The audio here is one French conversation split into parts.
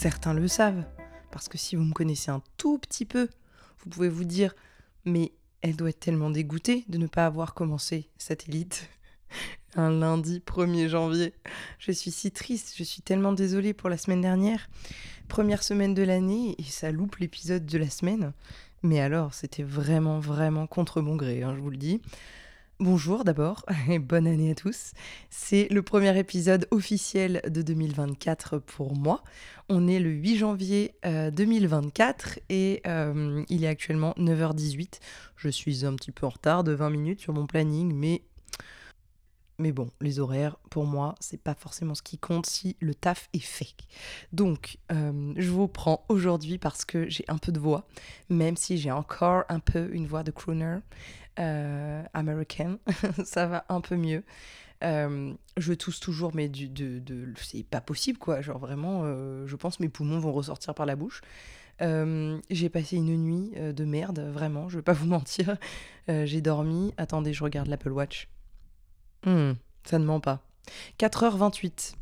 certains le savent, parce que si vous me connaissez un tout petit peu, vous pouvez vous dire, mais elle doit être tellement dégoûtée de ne pas avoir commencé Satellite un lundi 1er janvier. Je suis si triste, je suis tellement désolée pour la semaine dernière. Première semaine de l'année et ça loupe l'épisode de la semaine. Mais alors, c'était vraiment, vraiment contre mon gré, hein, je vous le dis. Bonjour d'abord et bonne année à tous. C'est le premier épisode officiel de 2024 pour moi. On est le 8 janvier 2024 euh, et euh, il est actuellement 9h18. Je suis un petit peu en retard de 20 minutes sur mon planning, mais mais bon, les horaires, pour moi, c'est pas forcément ce qui compte si le taf est fait. Donc, euh, je vous prends aujourd'hui parce que j'ai un peu de voix, même si j'ai encore un peu une voix de crooner euh, américaine. ça va un peu mieux. Euh, je tousse toujours, mais du, de, de c'est pas possible, quoi. Genre vraiment, je pense mes poumons vont ressortir par la bouche. j'ai passé une nuit de merde, vraiment, je vais pas vous mentir. j'ai dormi. Attendez, je regarde l'Apple Watch. Hmm, ça ne ment pas. 4h28.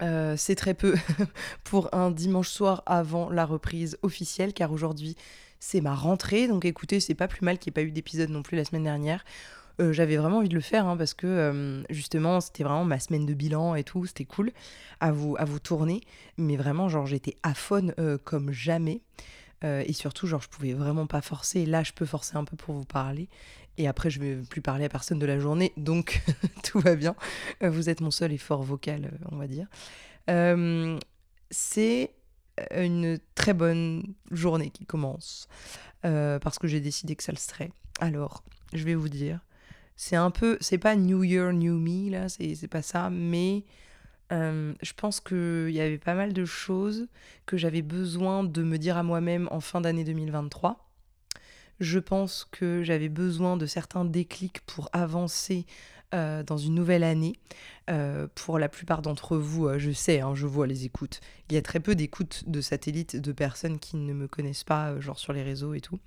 Euh, c'est très peu pour un dimanche soir avant la reprise officielle, car aujourd'hui c'est ma rentrée. Donc écoutez, c'est pas plus mal qu'il n'y ait pas eu d'épisode non plus la semaine dernière. Euh, j'avais vraiment envie de le faire hein, parce que euh, justement c'était vraiment ma semaine de bilan et tout, c'était cool à vous, à vous tourner. Mais vraiment, genre j'étais à faune comme jamais. et surtout, genre je pouvais vraiment pas forcer. Là, je peux forcer un peu pour vous parler. Et après, je ne vais plus parler à personne de la journée, donc tout va bien. Euh, vous êtes mon seul effort vocal, euh, on va dire. Euh, c'est une très bonne journée qui commence, parce que j'ai décidé que ça le serait. Alors, je vais vous dire, c'est un peu, c'est pas New Year, New Me, là, c'est pas ça, mais je pense qu'il y avait pas mal de choses que j'avais besoin de me dire à moi-même en fin d'année 2023 je pense que j'avais besoin de certains déclics pour avancer euh, dans une nouvelle année. Euh, pour la plupart d'entre vous, euh, je sais, hein, je vois les écoutes. Il y a très peu d'écoutes de satellites de personnes qui ne me connaissent pas, genre sur les réseaux et tout.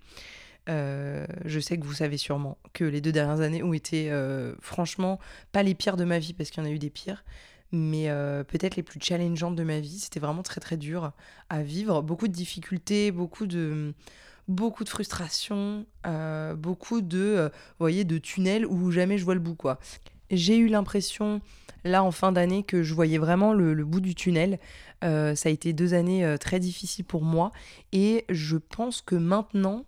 je sais que vous savez sûrement que les deux dernières années ont été franchement pas les pires de ma vie parce qu'il y en a eu des pires, mais peut-être les plus challengeantes de ma vie. C'était vraiment très très dur à vivre, beaucoup de difficultés, beaucoup de beaucoup de frustration, euh, beaucoup de, euh, voyez, de tunnels où jamais je vois le bout, quoi. J'ai eu l'impression, là, en fin d'année, que je voyais vraiment le, bout du tunnel. Euh, ça a été deux années très difficiles pour moi. Et je pense que maintenant,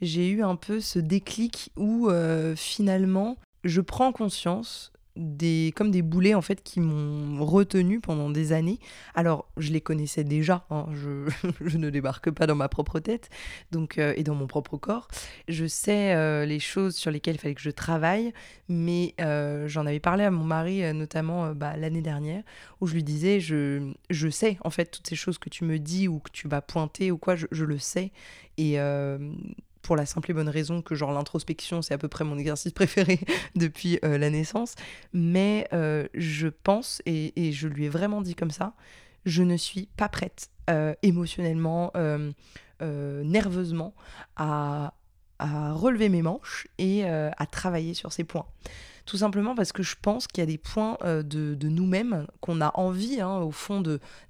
j'ai eu un peu ce déclic où, finalement, je prends conscience comme des boulets en fait qui m'ont retenu pendant des années. Alors je les connaissais déjà, hein, je, je, ne débarque pas dans ma propre tête donc, euh, et dans mon propre corps. Je sais euh, les choses sur lesquelles il fallait que je travaille, mais euh, j'en avais parlé à mon mari notamment bah, l'année dernière où je lui disais je, je sais en fait toutes ces choses que tu me dis ou que tu vas pointer ou quoi, je, je le sais. Et pour la simple et bonne raison que genre l'introspection c'est à peu près mon exercice préféré depuis euh, la naissance. Mais euh, je pense et, je lui ai vraiment dit comme ça je ne suis pas prête euh, émotionnellement nerveusement à, relever mes manches et à travailler sur ces points. Tout simplement parce que je pense qu'il y a des points de, nous-mêmes qu'on a envie hein, au fond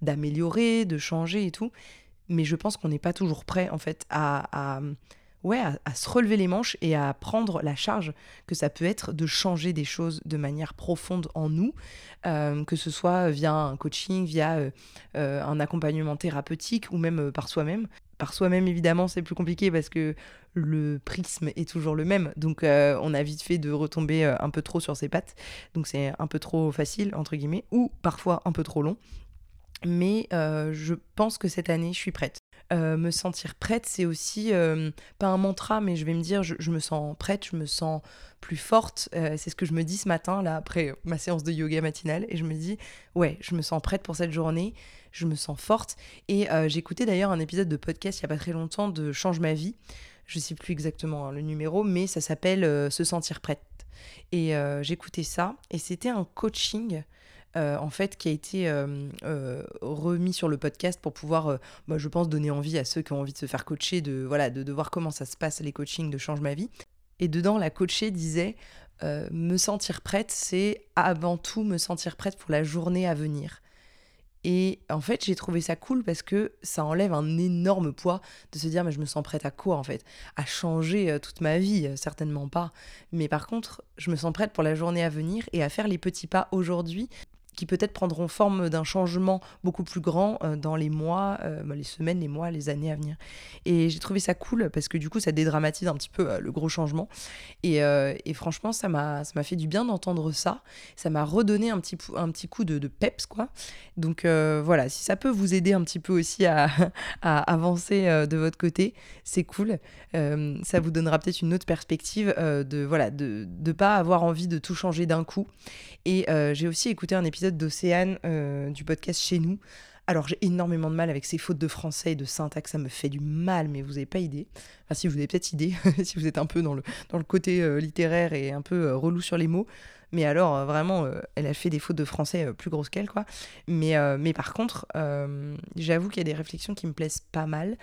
d'améliorer de changer et tout. Mais je pense qu'on n'est pas toujours prêt en fait à ouais, à, se relever les manches et à prendre la charge que ça peut être de changer des choses de manière profonde en nous, euh, que ce soit via un coaching, via euh, euh, un accompagnement thérapeutique ou même par soi-même. Par soi-même, évidemment, c'est plus compliqué parce que le prisme est toujours le même. Donc, on a vite fait de retomber un peu trop sur ses pattes. Donc, c'est un peu trop facile, entre guillemets, ou parfois un peu trop long. Mais je pense que cette année, je suis prête. Euh, me sentir prête, c'est aussi euh, pas un mantra, mais je vais me dire, je, me sens prête, je me sens plus forte. Euh, c'est ce que je me dis ce matin, là, après ma séance de yoga matinale, et je me dis, ouais, je me sens prête pour cette journée, je me sens forte. Et écouté d'ailleurs un épisode de podcast il y a pas très longtemps de Change ma vie. Je sais plus exactement hein, le numéro, mais ça s'appelle Se sentir prête. Et j'écoutais ça, et c'était un coaching euh, en fait, qui a été euh, euh, remis sur le podcast pour pouvoir, bah, je pense, donner envie à ceux qui ont envie de se faire coacher, de, voilà, de, voir comment ça se passe, les coachings de Change ma vie. Et dedans, la coachée disait Me sentir prête, c'est avant tout me sentir prête pour la journée à venir. Et en fait, j'ai trouvé ça cool parce que ça enlève un énorme poids de se dire mais je me sens prête à quoi en fait? À changer toute ma vie Certainement pas. Mais par contre, je me sens prête pour la journée à venir et à faire les petits pas aujourd'hui qui peut-être prendront forme d'un changement beaucoup plus grand euh, dans les mois, euh, bah, les semaines, les mois, les années à venir. Et j'ai trouvé ça cool parce que du coup, ça dédramatise un petit peu euh, le gros changement. Et, franchement, ça m'a fait du bien d'entendre ça. Ça m'a redonné un petit, un petit coup de, peps, quoi. Donc voilà, si ça peut vous aider un petit peu aussi à, à avancer de votre côté, c'est cool. ça vous donnera peut-être une autre perspective de voilà de ne pas avoir envie de tout changer d'un coup. Et j'ai aussi écouté un épisode d'Océane euh, du podcast Chez nous. Alors j'ai énormément de mal avec ces fautes de français et de syntaxe, ça me fait du mal, mais vous n'avez pas idée. Enfin si vous avez peut-être idée, si vous êtes un peu dans le, dans le côté euh, littéraire et un peu euh, relou sur les mots. Mais alors vraiment, elle a fait des fautes de français plus grosses qu'elle, quoi. Mais, mais par contre, j'avoue qu'il y a des réflexions qui me plaisent pas mal.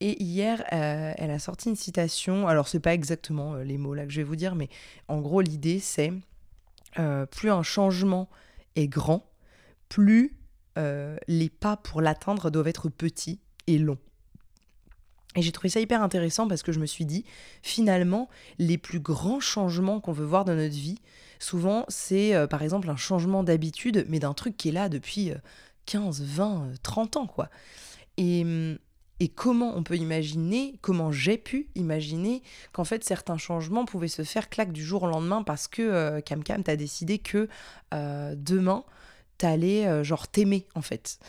Et hier, elle a sorti une citation. Alors, c'est pas exactement les mots là que je vais vous dire, mais en gros, l'idée c'est plus un changement est grand, plus euh, les pas pour l'atteindre doivent être petits et longs. Et j'ai trouvé ça hyper intéressant parce que je me suis dit, finalement, les plus grands changements qu'on veut voir dans notre vie, souvent, c'est euh, par exemple un changement d'habitude, mais d'un truc qui est là depuis 15, 20, 30 ans, quoi. Et, hum, et comment on peut imaginer, comment j'ai pu imaginer qu'en fait certains changements pouvaient se faire claque du jour au lendemain parce que euh, Cam Cam t'as décidé que euh, demain t'allais euh, genre t'aimer en fait.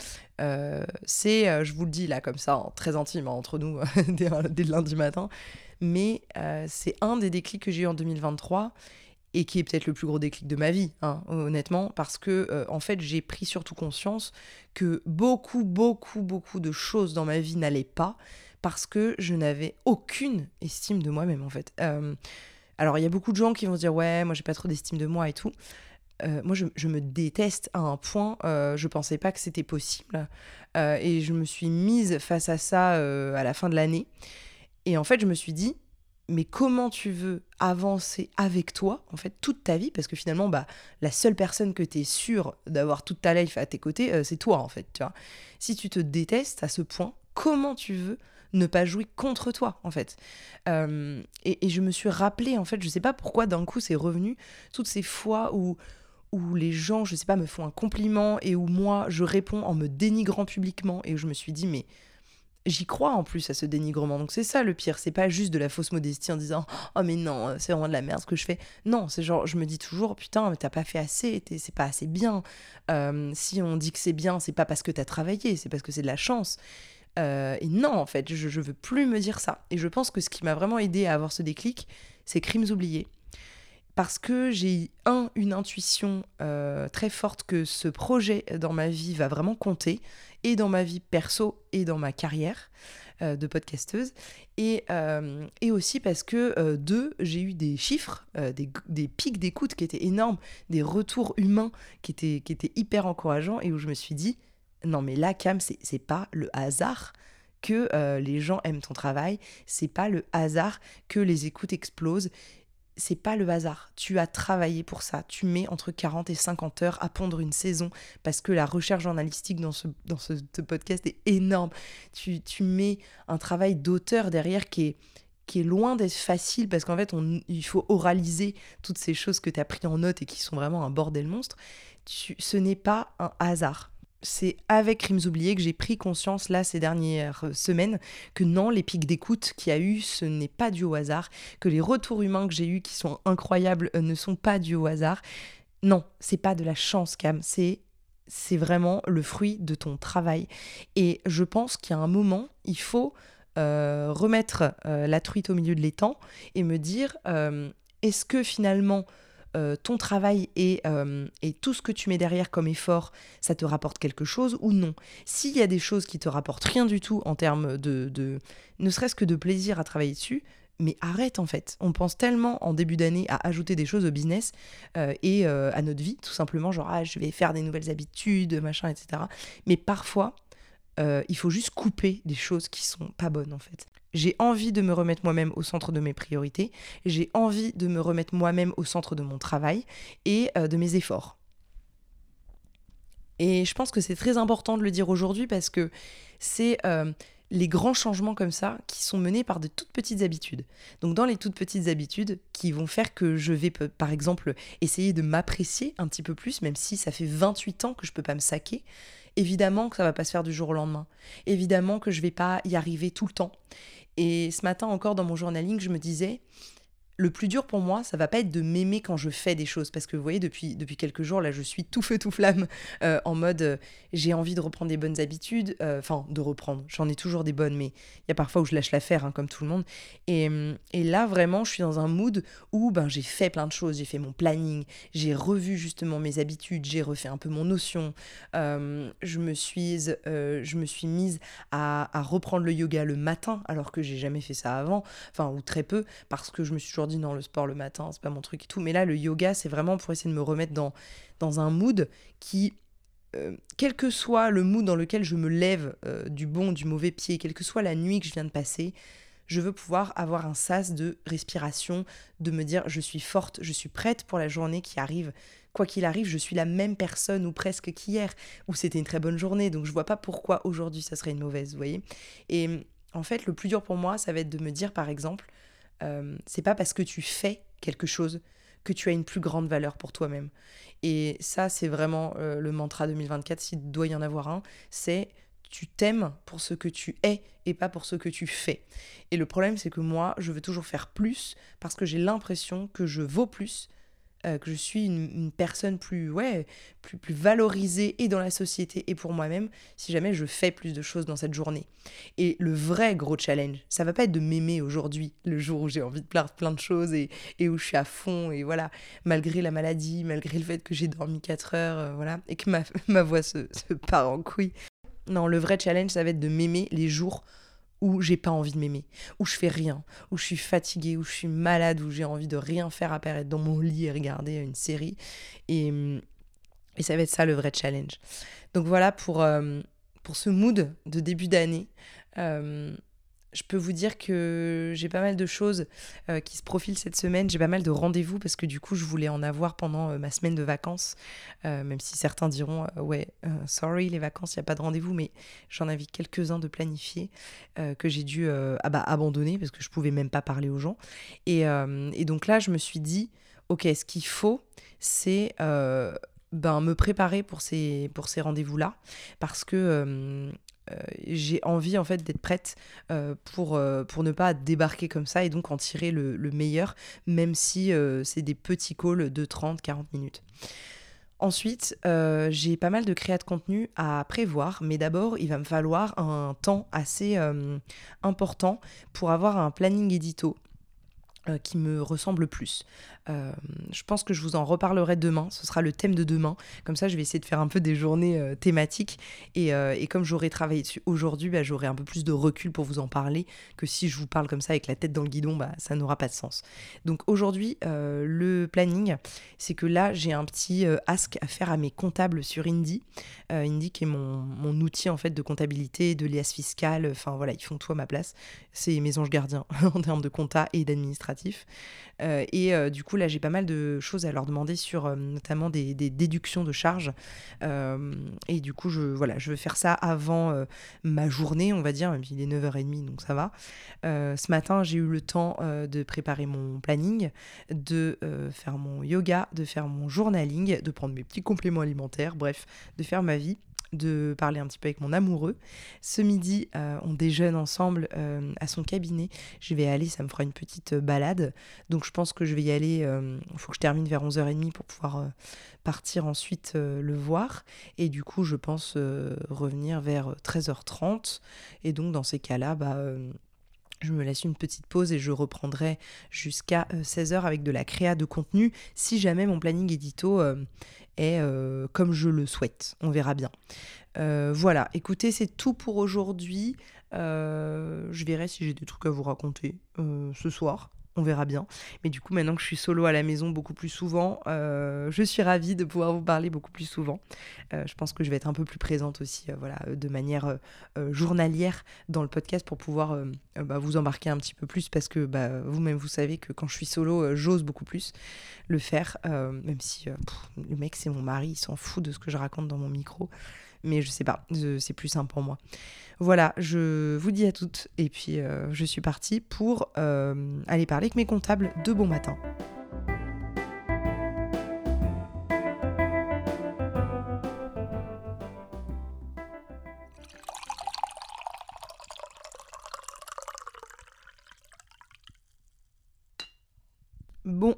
c'est, je vous le dis là comme ça, très intime hein, entre nous dès, dès, le lundi matin, mais c'est un des déclics que j'ai eu en 2023 et qui est peut-être le plus gros déclic de ma vie, hein, honnêtement, parce que euh, en fait j'ai pris surtout conscience que beaucoup, beaucoup, beaucoup de choses dans ma vie n'allaient pas parce que je n'avais aucune estime de moi-même en fait. Euh, alors il y a beaucoup de gens qui vont se dire ouais, moi j'ai pas trop d'estime de moi et tout. Euh, moi je, me déteste à un point, je pensais pas que c'était possible et je me suis mise face à ça à la fin de l'année. Et en fait je me suis dit mais comment tu veux avancer avec toi, en fait, toute ta vie, parce que finalement, bah, la seule personne que tu es sûr d'avoir toute ta life à tes côtés, euh, c'est toi, en fait, tu vois. Si tu te détestes à ce point, comment tu veux ne pas jouer contre toi, en fait? Euh, et, je me suis rappelé, en fait, je sais pas pourquoi d'un coup c'est revenu, toutes ces fois où où les gens, je sais pas, me font un compliment et où moi je réponds en me dénigrant publiquement et où je me suis dit mais j'y crois en plus à ce dénigrement. Donc c'est ça le pire, c'est pas juste de la fausse modestie en disant oh mais non, c'est vraiment de la merde ce que je fais. Non, c'est genre je me dis toujours putain, mais t'as pas fait assez, c'est pas assez bien. Euh, si on dit que c'est bien, c'est pas parce que t'as travaillé, c'est parce que c'est de la chance. Euh, et non, en fait, je, je veux plus me dire ça. Et je pense que ce qui m'a vraiment aidé à avoir ce déclic, c'est Crimes oubliés parce que j'ai un une intuition euh, très forte que ce projet dans ma vie va vraiment compter et dans ma vie perso et dans ma carrière euh, de podcasteuse. Et, euh, et aussi parce que deux j'ai eu des chiffres des, pics d'écoute qui étaient énormes des retours humains qui étaient, hyper encourageants et où je me suis dit non mais là Cam c'est pas le hasard que les gens aiment ton travail c'est pas le hasard que les écoutes explosent c'est pas le hasard. Tu as travaillé pour ça. Tu mets entre 40 et 50 heures à pondre une saison parce que la recherche journalistique dans ce, dans ce, podcast est énorme. Tu, tu mets un travail d'auteur derrière qui est, qui est loin d'être facile parce qu'en fait, on, il faut oraliser toutes ces choses que tu as pris en note et qui sont vraiment un bordel monstre. Tu, ce n'est pas un hasard c'est avec Crimes oubliés que j'ai pris conscience là ces dernières semaines que non, les pics d'écoute qu'il y a eu, ce n'est pas dû au hasard, que les retours humains que j'ai eus qui sont incroyables euh, ne sont pas dus au hasard. Non, c'est pas de la chance, Cam, c'est c'est vraiment le fruit de ton travail. Et je pense qu'il y a un moment, il faut euh, remettre euh, la truite au milieu de l'étang et me dire est-ce que finalement euh, ton travail euh, et, tout ce que tu mets derrière comme effort, ça te rapporte quelque chose ou non? S'il y a des choses qui te rapportent rien du tout en termes de, de ne serait-ce que de plaisir à travailler dessus, mais arrête en fait. On pense tellement en début d'année à ajouter des choses au business euh, et à notre vie, tout simplement, genre ah, je vais faire des nouvelles habitudes, machin, etc. Mais parfois, il faut juste couper des choses qui sont pas bonnes en fait. J'ai envie de me remettre moi-même au centre de mes priorités. J'ai envie de me remettre moi-même au centre de mon travail et euh, de mes efforts. Et je pense que c'est très important de le dire aujourd'hui parce que c'est les grands changements comme ça qui sont menés par de toutes petites habitudes. Donc dans les toutes petites habitudes qui vont faire que je vais par exemple essayer de m'apprécier un petit peu plus, même si ça fait 28 ans que je peux pas me saquer, évidemment que ça va pas se faire du jour au lendemain. Évidemment que je vais pas y arriver tout le temps. Et ce matin encore dans mon journaling, je me disais, le plus dur pour moi, ça va pas être de m'aimer quand je fais des choses, parce que vous voyez, depuis, depuis quelques jours, là, je suis tout feu, tout flamme, euh, en mode, euh, j'ai envie de reprendre des bonnes habitudes, euh, enfin, de reprendre, j'en ai toujours des bonnes, mais il y a parfois où je lâche l'affaire, hein, comme tout le monde, et, et, là, vraiment, je suis dans un mood où ben, j'ai fait plein de choses, j'ai fait mon planning, j'ai revu justement mes habitudes, j'ai refait un peu mon notion, je, me suis, je me suis mise à, reprendre le yoga le matin, alors que j'ai jamais fait ça avant, enfin, ou très peu, parce que je me suis toujours non, le sport le matin, c'est pas mon truc et tout. Mais là, le yoga, c'est vraiment pour essayer de me remettre dans, dans un mood qui, euh, quel que soit le mood dans lequel je me lève, euh, du bon, du mauvais pied, quelle que soit la nuit que je viens de passer, je veux pouvoir avoir un sas de respiration, de me dire je suis forte, je suis prête pour la journée qui arrive. Quoi qu'il arrive, je suis la même personne ou presque qu'hier, où c'était une très bonne journée, donc je vois pas pourquoi aujourd'hui ça serait une mauvaise, vous voyez. Et en fait, le plus dur pour moi, ça va être de me dire par exemple, euh, c'est pas parce que tu fais quelque chose que tu as une plus grande valeur pour toi-même. Et ça, c'est vraiment euh, le mantra 2024, s'il doit y en avoir un, c'est tu t'aimes pour ce que tu es et pas pour ce que tu fais. Et le problème, c'est que moi, je veux toujours faire plus parce que j'ai l'impression que je vaux plus euh, que je suis une, personne plus, ouais, plus, plus valorisée et dans la société et pour moi-même si jamais je fais plus de choses dans cette journée. Et le vrai gros challenge, ça va pas être de m'aimer aujourd'hui, le jour où j'ai envie de plein, plein de choses et, et, où je suis à fond et voilà, malgré la maladie, malgré le fait que j'ai dormi 4 heures, euh, voilà, et que ma, ma voix se, se part en couille. Non, le vrai challenge, ça va être de m'aimer les jours où j'ai pas envie de m'aimer, où je fais rien, où je suis fatiguée, où je suis malade, où j'ai envie de rien faire à part être dans mon lit et regarder une série. Et, et ça va être ça le vrai challenge. Donc voilà pour, euh, pour ce mood de début d'année. Euh, je peux vous dire que j'ai pas mal de choses euh, qui se profilent cette semaine. J'ai pas mal de rendez-vous parce que du coup, je voulais en avoir pendant euh, ma semaine de vacances. Euh, même si certains diront, ouais, sorry, les vacances, il n'y a pas de rendez-vous, mais j'en avais quelques-uns de planifiés que j'ai dû ah bah, abandonner parce que je pouvais même pas parler aux gens. Et, et donc là, je me suis dit, ok, ce qu'il faut, c'est ben, me préparer pour ces, pour ces rendez-vous-là parce que euh, j'ai envie en fait d'être prête euh, pour, euh, pour ne pas débarquer comme ça et donc en tirer le, meilleur, même si c'est des petits calls de 30-40 minutes. Ensuite, j'ai pas mal de créa de contenu à prévoir, mais d'abord, il va me falloir un temps assez important pour avoir un planning édito qui me ressemble plus. Euh, je pense que je vous en reparlerai demain, ce sera le thème de demain. Comme ça, je vais essayer de faire un peu des journées euh, thématiques. Et, et, comme j'aurai travaillé dessus aujourd'hui, bah, j'aurai un peu plus de recul pour vous en parler que si je vous parle comme ça avec la tête dans le guidon, bah, ça n'aura pas de sens. Donc aujourd'hui, le planning, c'est que là, j'ai un petit ask à faire à mes comptables sur Indie. Indie qui est mon, outil en fait de comptabilité, de liasse fiscale, enfin voilà, ils font tout à ma place. C'est mes anges gardiens en termes de compta et d'administration euh, et euh, du coup, là, j'ai pas mal de choses à leur demander sur euh, notamment des, déductions de charges. et du coup, je, voilà, je veux faire ça avant ma journée, on va dire, il est 9h30, donc ça va. ce matin, j'ai eu le temps de préparer mon planning, de faire mon yoga, de faire mon journaling, de prendre mes petits compléments alimentaires, bref, de faire ma vie de parler un petit peu avec mon amoureux. Ce midi, euh, on déjeune ensemble euh, à son cabinet. Je vais aller, ça me fera une petite euh, balade. Donc je pense que je vais y aller, il faut que je termine vers 11h30 pour pouvoir partir ensuite le voir. Et du coup, je pense revenir vers 13h30. Et donc dans ces cas-là, bah je me laisse une petite pause et je reprendrai jusqu'à 16h avec de la créa de contenu si jamais mon planning édito est euh, comme je le souhaite. On verra bien. Euh, voilà, écoutez, c'est tout pour aujourd'hui. Euh, je verrai si j'ai des trucs à vous raconter ce soir. On verra bien. Mais du coup, maintenant que je suis solo à la maison beaucoup plus souvent, euh, je suis ravie de pouvoir vous parler beaucoup plus souvent. Euh, je pense que je vais être un peu plus présente aussi, euh, voilà, de manière journalière dans le podcast pour pouvoir bah, vous embarquer un petit peu plus parce que bah, vous-même vous savez que quand je suis solo, j'ose beaucoup plus le faire, même si le mec c'est mon mari, il s'en fout de ce que je raconte dans mon micro mais je sais pas, c'est plus simple pour moi. Voilà, je vous dis à toutes et puis euh, je suis partie pour euh, aller parler avec mes comptables de bon matin.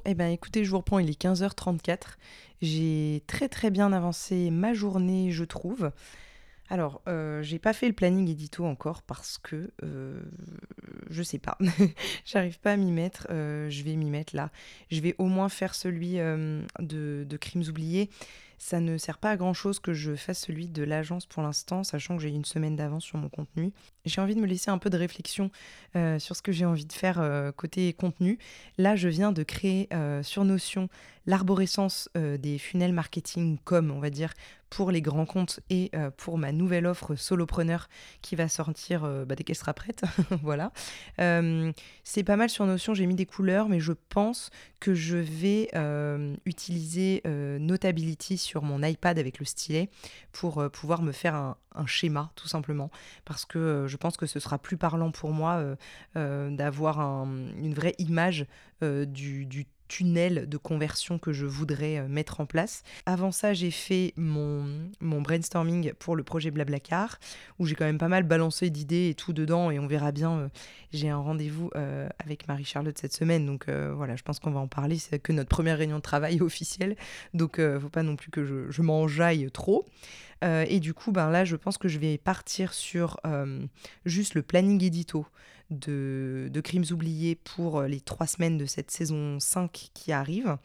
Eh ben écoutez, je vous reprends, il est 15h34. J'ai très très bien avancé ma journée, je trouve. Alors, euh, j'ai pas fait le planning édito encore parce que euh, je sais pas. J'arrive pas à m'y mettre. Euh, je vais m'y mettre là. Je vais au moins faire celui euh, de, de, Crimes oubliés. Ça ne sert pas à grand chose que je fasse celui de l'agence pour l'instant, sachant que j'ai une semaine d'avance sur mon contenu. J'ai envie de me laisser un peu de réflexion sur ce que j'ai envie de faire côté contenu. Là, je viens de créer sur Notion l'arborescence des funnels marketing comme, on va dire, pour les grands comptes et euh, pour ma nouvelle offre solopreneur qui va sortir euh, bah, dès qu'elle sera prête. voilà. Euh, c'est pas mal sur Notion, j'ai mis des couleurs, mais je pense que je vais utiliser Notability sur mon iPad avec le stylet pour pouvoir me faire un, schéma, tout simplement. Parce que je pense que ce sera plus parlant pour moi d'avoir une vraie image du, du tunnel de conversion que je voudrais euh, mettre en place. Avant ça, j'ai fait mon, brainstorming pour le projet Blablacar, où j'ai quand même pas mal balancé d'idées et tout dedans, et on verra bien. Euh, j'ai un rendez-vous euh, avec Marie-Charlotte cette semaine, donc voilà, je pense qu'on va en parler. C'est que notre première réunion de travail officielle, donc faut pas non plus que je, je m'enjaille trop. Et du coup, ben là, je pense que je vais partir sur juste le planning édito de, Crimes oubliés pour euh, les trois semaines de cette saison 5 qui arrive.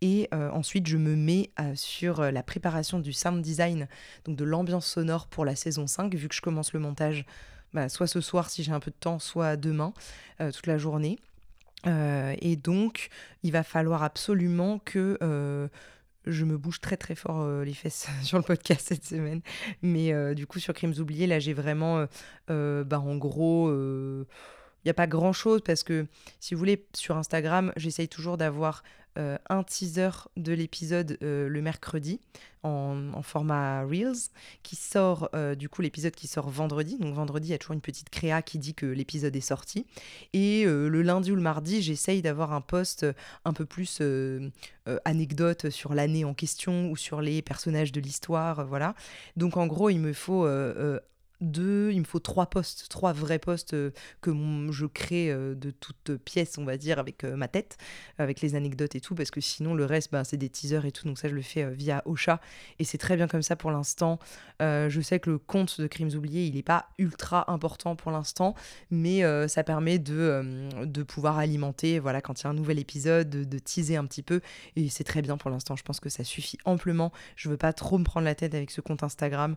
Et euh, ensuite, je me mets euh, sur la préparation du sound design, donc de l'ambiance sonore pour la saison 5, vu que je commence le montage bah, soit ce soir si j'ai un peu de temps, soit demain, toute la journée. et donc, il va falloir absolument que je me bouge très très fort les fesses sur le podcast cette semaine. Mais du coup, sur Crimes oubliés, là, j'ai vraiment, bah, en gros, il n'y a pas grand chose parce que si vous voulez, sur Instagram, j'essaye toujours d'avoir euh, un teaser de l'épisode euh, le mercredi en, format Reels qui sort, euh, du coup, l'épisode qui sort vendredi. Donc vendredi, il y a toujours une petite créa qui dit que l'épisode est sorti. Et le lundi ou le mardi, j'essaye d'avoir un post un peu plus anecdote sur l'année en question ou sur les personnages de l'histoire. voilà. Donc en gros, il me faut deux, il me faut trois postes, trois vrais postes euh, que je crée euh, de toutes pièces, on va dire, avec euh, ma tête, avec les anecdotes et tout, parce que sinon le reste, ben, c'est des teasers et tout, donc ça je le fais via Ocha, et c'est très bien comme ça pour l'instant. je sais que le compte de Crimes oubliés, il n'est pas ultra important pour l'instant, mais ça permet de, de pouvoir alimenter, voilà, quand il y a un nouvel épisode, de, de teaser un petit peu, et c'est très bien pour l'instant, je pense que ça suffit amplement. Je veux pas trop me prendre la tête avec ce compte Instagram,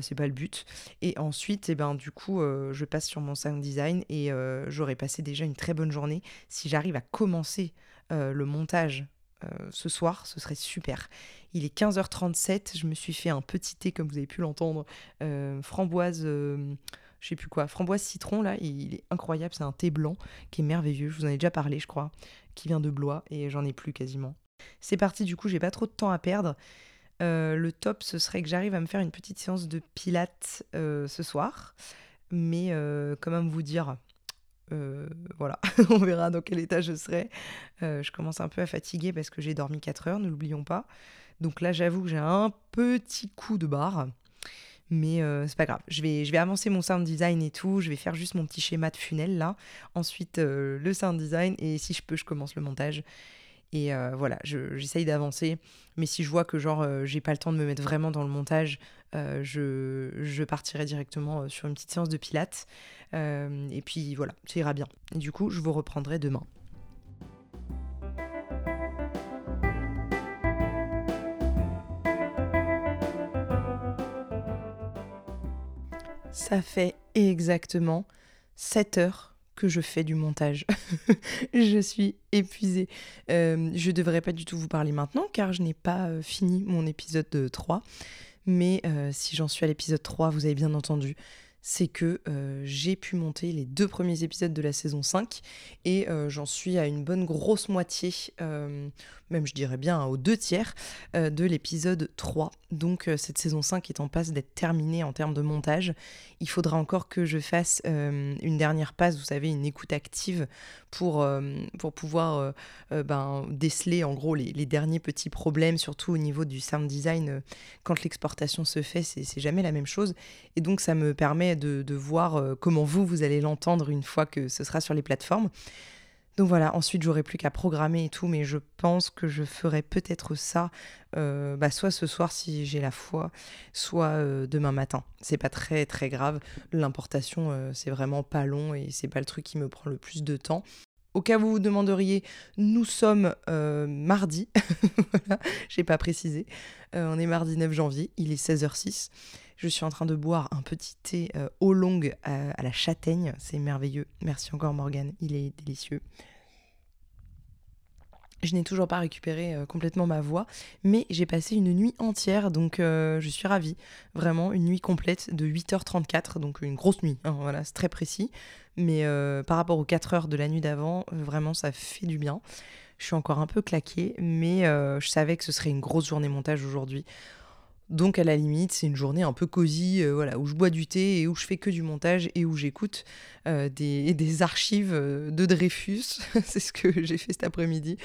c'est pas le but. Et ensuite, eh ben, du coup, euh, je passe sur mon sound design et euh, j'aurais passé déjà une très bonne journée. Si j'arrive à commencer euh, le montage ce soir, ce serait super. Il est 15h37, je me suis fait un petit thé, comme vous avez pu l'entendre, framboise je sais quoi, framboise citron là, il est incroyable, c'est un thé blanc qui est merveilleux, je vous en ai déjà parlé je crois, qui vient de Blois et j'en ai plus quasiment. C'est parti du coup, j'ai pas trop de temps à perdre. Euh, le top, ce serait que j'arrive à me faire une petite séance de pilates euh, ce soir. Mais euh, même vous dire, voilà, on verra dans quel état je serai. je commence un peu à fatiguer parce que j'ai dormi 4 heures, ne l'oublions pas. Donc là, j'avoue que j'ai un petit coup de barre. Mais c'est pas grave, je vais, je vais avancer mon sound design et tout, je vais faire juste mon petit schéma de funnel là, ensuite le sound design et si je peux je commence le montage et euh, voilà, j'essaye d'avancer. Mais si je vois que genre euh, j'ai pas le temps de me mettre vraiment dans le montage, euh, je, je, partirai directement sur une petite séance de pilates. et puis voilà, ça ira bien. Du coup, je vous reprendrai demain. Ça fait exactement 7 heures je fais du montage. je suis épuisée. Euh, je devrais pas du tout vous parler maintenant car je n'ai pas euh, fini mon épisode 3. Mais euh, si j'en suis à l'épisode 3, vous avez bien entendu, c'est que euh, j'ai pu monter les deux premiers épisodes de la saison 5 et j'en suis à une bonne grosse moitié même je dirais bien aux deux tiers euh, de l'épisode 3. Donc euh, cette saison 5 est en passe d'être terminée en termes de montage. Il faudra encore que je fasse euh, une dernière passe, vous savez, une écoute active pour, pour pouvoir ben, déceler en gros les, derniers petits problèmes, surtout au niveau du sound design. quand l'exportation se fait, c'est jamais la même chose. Et donc ça me permet de, de voir comment vous, vous allez l'entendre une fois que ce sera sur les plateformes. Donc voilà, ensuite j'aurai plus qu'à programmer et tout, mais je pense que je ferai peut-être ça, euh, bah, soit ce soir si j'ai la foi, soit euh, demain matin. C'est pas très très grave. L'importation euh, c'est vraiment pas long et c'est pas le truc qui me prend le plus de temps. Au cas où vous vous demanderiez, nous sommes mardi, voilà, j'ai pas précisé. on est mardi 9 janvier, il est 16h06. Je suis en train de boire un petit thé au long à, la châtaigne, c'est merveilleux. Merci encore Morgane, il est délicieux. Je n'ai toujours pas récupéré euh, complètement ma voix, mais j'ai passé une nuit entière, donc euh, je suis ravie. Vraiment, une nuit complète de 8h34, donc une grosse nuit, hein, voilà, c'est très précis. Mais euh, par rapport aux 4 heures de la nuit d'avant, vraiment, ça fait du bien. Je suis encore un peu claquée, mais je savais que ce serait une grosse journée montage aujourd'hui. Donc à la limite, c'est une journée un peu cosy, euh, voilà, où je bois du thé et où je fais que du montage et où j'écoute euh, des, archives euh, de Dreyfus. c'est ce que j'ai fait cet après-midi.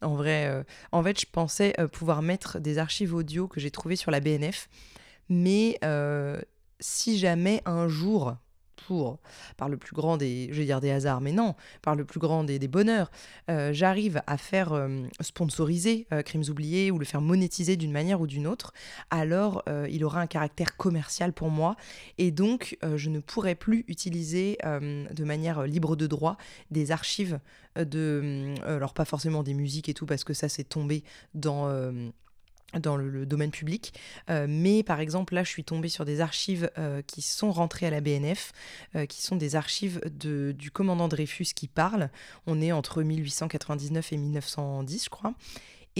En vrai, en fait, je pensais pouvoir mettre des archives audio que j'ai trouvées sur la BNF, mais si jamais un jour, par le plus grand des, je vais dire des hasards, mais non, par le plus grand des, bonheurs, euh, j'arrive à faire euh, sponsoriser euh, Crimes oubliés ou le faire monétiser d'une manière ou d'une autre, alors il aura un caractère commercial pour moi et donc je ne pourrai plus utiliser de manière libre de droit des archives de, alors pas forcément des musiques et tout parce que ça c'est tombé dans dans le, domaine public. Euh, mais par exemple, là, je suis tombée sur des archives euh, qui sont rentrées à la BNF, euh, qui sont des archives de, du commandant Dreyfus qui parle. On est entre 1899 et 1910, je crois.